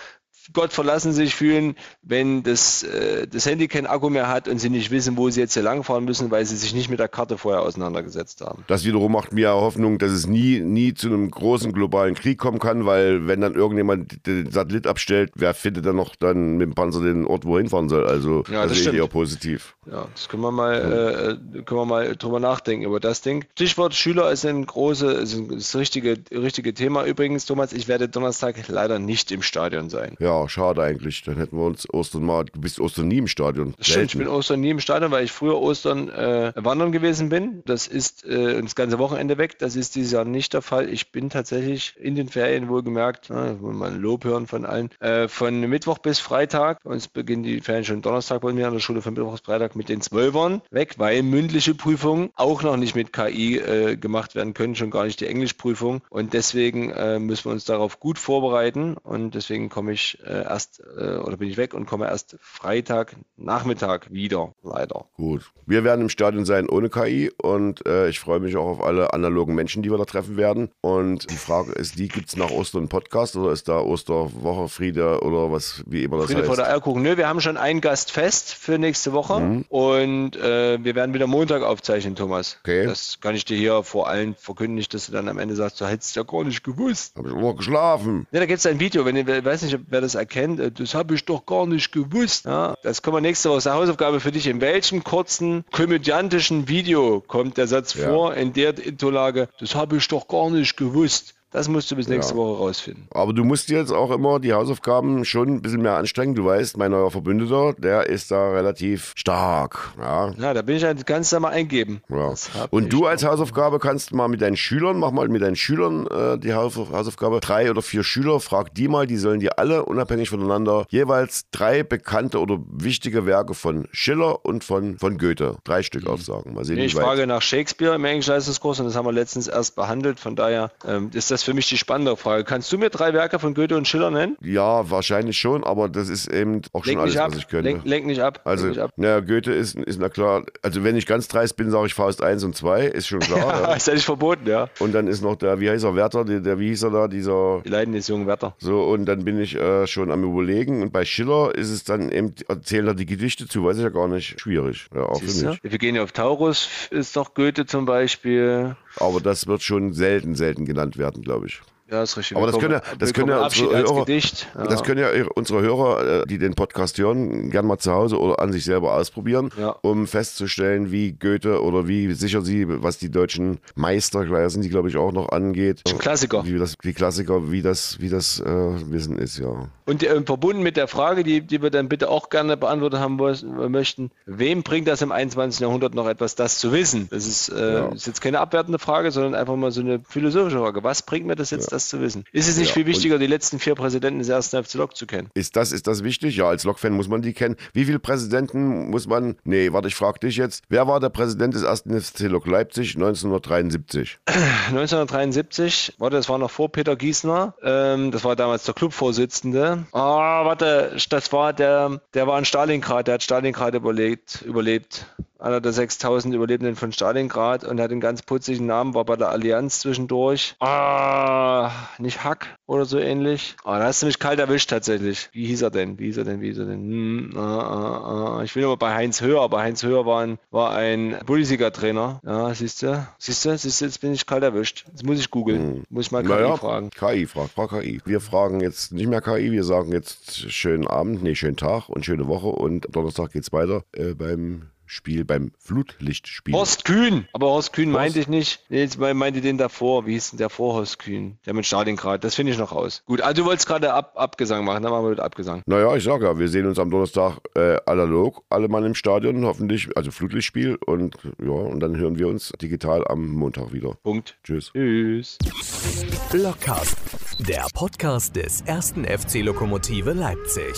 Gott verlassen sich fühlen, wenn das, äh, das Handy kein Akku mehr hat und sie nicht wissen, wo sie jetzt hier langfahren müssen, weil sie sich nicht mit der Karte vorher auseinandergesetzt haben. Das wiederum macht mir Hoffnung, dass es nie, nie zu einem großen globalen Krieg kommen kann, weil wenn dann irgendjemand den Satellit abstellt, wer findet dann noch dann mit dem Panzer den Ort, wo er hinfahren soll? Also ja, das, das ist eher positiv. Ja, das können wir mal, äh, können wir mal drüber nachdenken über das Ding. Stichwort Schüler ist ein großes, ist das richtige, richtige Thema. Übrigens, Thomas, ich werde Donnerstag leider nicht im Stadion sein. Ja, schade eigentlich. Dann hätten wir uns Ostern mal. Du bist Ostern nie im Stadion. Das stimmt, ich bin Ostern nie im Stadion, weil ich früher Ostern äh, wandern gewesen bin. Das ist äh, das ganze Wochenende weg. Das ist dieses Jahr nicht der Fall. Ich bin tatsächlich in den Ferien wohlgemerkt, na, mal ein Lob hören von allen, äh, von Mittwoch bis Freitag. Uns beginnen die Ferien schon Donnerstag bei mir an der Schule von Mittwoch bis Freitag mit den Zwölfern weg, weil mündliche Prüfungen auch noch nicht mit KI äh, gemacht werden können, schon gar nicht die Englischprüfung. Und deswegen äh, müssen wir uns darauf gut vorbereiten. Und deswegen komme ich äh, erst äh, oder bin ich weg und komme erst Freitag Nachmittag wieder, leider. Gut. Wir werden im Stadion sein ohne KI und äh, ich freue mich auch auf alle analogen Menschen, die wir da treffen werden. Und die Frage ist, die gibt es nach Ostern einen Podcast oder ist da Osterwoche, Friede oder was, wie immer das Friede heißt? vor der Eierkuchen. Nö, wir haben schon einen Gast fest für nächste Woche mhm. und äh, wir werden wieder Montag aufzeichnen, Thomas. Okay. Das kann ich dir hier vor allen verkünden, dass du dann am Ende sagst, du hättest ja gar nicht gewusst. Habe ich immer geschlafen. Ja, da gibt es ein Video, wenn ihr, weiß nicht, wer das erkennt, äh, das habe ich doch gar nicht gewusst. Ja, das kommen wir nächste Woche. Ist eine Hausaufgabe für dich. In welchem kurzen komödiantischen Video kommt der Satz ja. vor, in der Intolage, das habe ich doch gar nicht gewusst? Das musst du bis nächste ja. Woche rausfinden. Aber du musst jetzt auch immer die Hausaufgaben schon ein bisschen mehr anstrengen. Du weißt, mein neuer Verbündeter, der ist da relativ stark. Ja, ja da bin ich halt, kannst du mal eingeben. Ja. Und du als Hausaufgabe kannst mal mit deinen Schülern, mach mal mit deinen Schülern äh, die Hausaufgabe. Drei oder vier Schüler, frag die mal, die sollen dir alle unabhängig voneinander jeweils drei bekannte oder wichtige Werke von Schiller und von, von Goethe, drei Stück mhm. aufsagen. Mal sehen, ich frage nach Shakespeare im Englischleistungskurs und das haben wir letztens erst behandelt. Von daher ähm, ist das das für mich die spannende Frage. Kannst du mir drei Werke von Goethe und Schiller nennen? Ja, wahrscheinlich schon, aber das ist eben auch schon Lenk alles, nicht ab. was ich könnte. Lenk, lenk nicht ab. Also, lenk naja, Goethe ist, ist na klar, also wenn ich ganz dreist bin, sage ich Faust 1 und 2, ist schon klar. ja. ist ja nicht verboten, ja. Und dann ist noch der, wie heißt er, Werther, der, der wie hieß er da, dieser, Die Leiden des jungen Wetter. so, und dann bin ich äh, schon am überlegen. Und bei Schiller ist es dann eben, erzählen er die Gedichte zu, weiß ich ja gar nicht, schwierig. Ja, auch Siehst für mich. Iphigenie auf Taurus ist doch Goethe zum Beispiel. Aber das wird schon selten, selten genannt werden, glaube ich. Ja, ist richtig. Aber das können ja- das können ja unsere Hörer-. Ja. Das können ja unsere Hörer, die den Podcast hören, gern mal zu Hause oder an sich selber ausprobieren, Ja. um festzustellen, wie Goethe oder wie sicher sie, was die deutschen Meister, sind die glaube ich auch noch angeht. Klassiker. Wie das, die Klassiker, wie das, wie das äh, Wissen ist, ja. Und äh, verbunden mit der Frage, die, die wir dann bitte auch gerne beantwortet haben wollen- möchten, wem bringt das im 21. Jahrhundert noch etwas, das zu wissen? Das ist, äh, Ja. ist jetzt keine abwertende Frage, sondern einfach mal so eine philosophische Frage. Was bringt mir das jetzt, das zu wissen? Ist es nicht Ja, viel wichtiger, die letzten vier Präsidenten des ersten FC Lok zu kennen? Ist das, ist das wichtig? Ja, als Lokfan muss man die kennen. Wie viele Präsidenten muss man. Nee, warte, ich frage dich jetzt. Wer war der Präsident des ersten FC Lok Leipzig 1973? 1973, warte, das war noch vor Peter Giesner, ähm, das war damals der Clubvorsitzende. Ah, warte, das war der, der war in Stalingrad, der hat Stalingrad überlebt, überlebt. Einer der 6000 Überlebenden von Stalingrad und hat einen ganz putzigen Namen, war bei der Allianz zwischendurch. Ah, nicht Hack oder so ähnlich. Ah, da hast du mich kalt erwischt tatsächlich. Wie hieß er denn? Wie hieß er denn? Wie hieß er denn? Hm, ah, ah, ah. Ich will aber bei Heinz Höher, aber Heinz Höher war ein, war ein Bundesliga-Trainer. Ja, siehst du? Siehst du? Siehst du? Jetzt bin ich kalt erwischt. Jetzt muss ich googeln. Muss ich mal KI Naja, fragen. KI, frag, frag KI. Wir fragen jetzt nicht mehr KI, wir sagen jetzt schönen Abend, nee, schönen Tag und schöne Woche und Donnerstag geht's weiter äh, beim Spiel, beim Flutlichtspiel. Horst Kühn. Aber Horst Kühn meinte ich nicht. Nee, jetzt me- meinte den davor. Wie hieß denn der vor Horst Kühn? Der mit Stalingrad. Das finde ich noch raus. Gut, also du wolltest gerade ab, Abgesang machen. Dann machen wir mit Abgesang. Naja, ich sag ja, wir sehen uns am Donnerstag äh, analog, alle Mann im Stadion, hoffentlich, also Flutlichtspiel und ja, und dann hören wir uns digital am Montag wieder. Punkt. Tschüss. Tschüss. Blockcast, der Podcast des ersten FC Lokomotive Leipzig.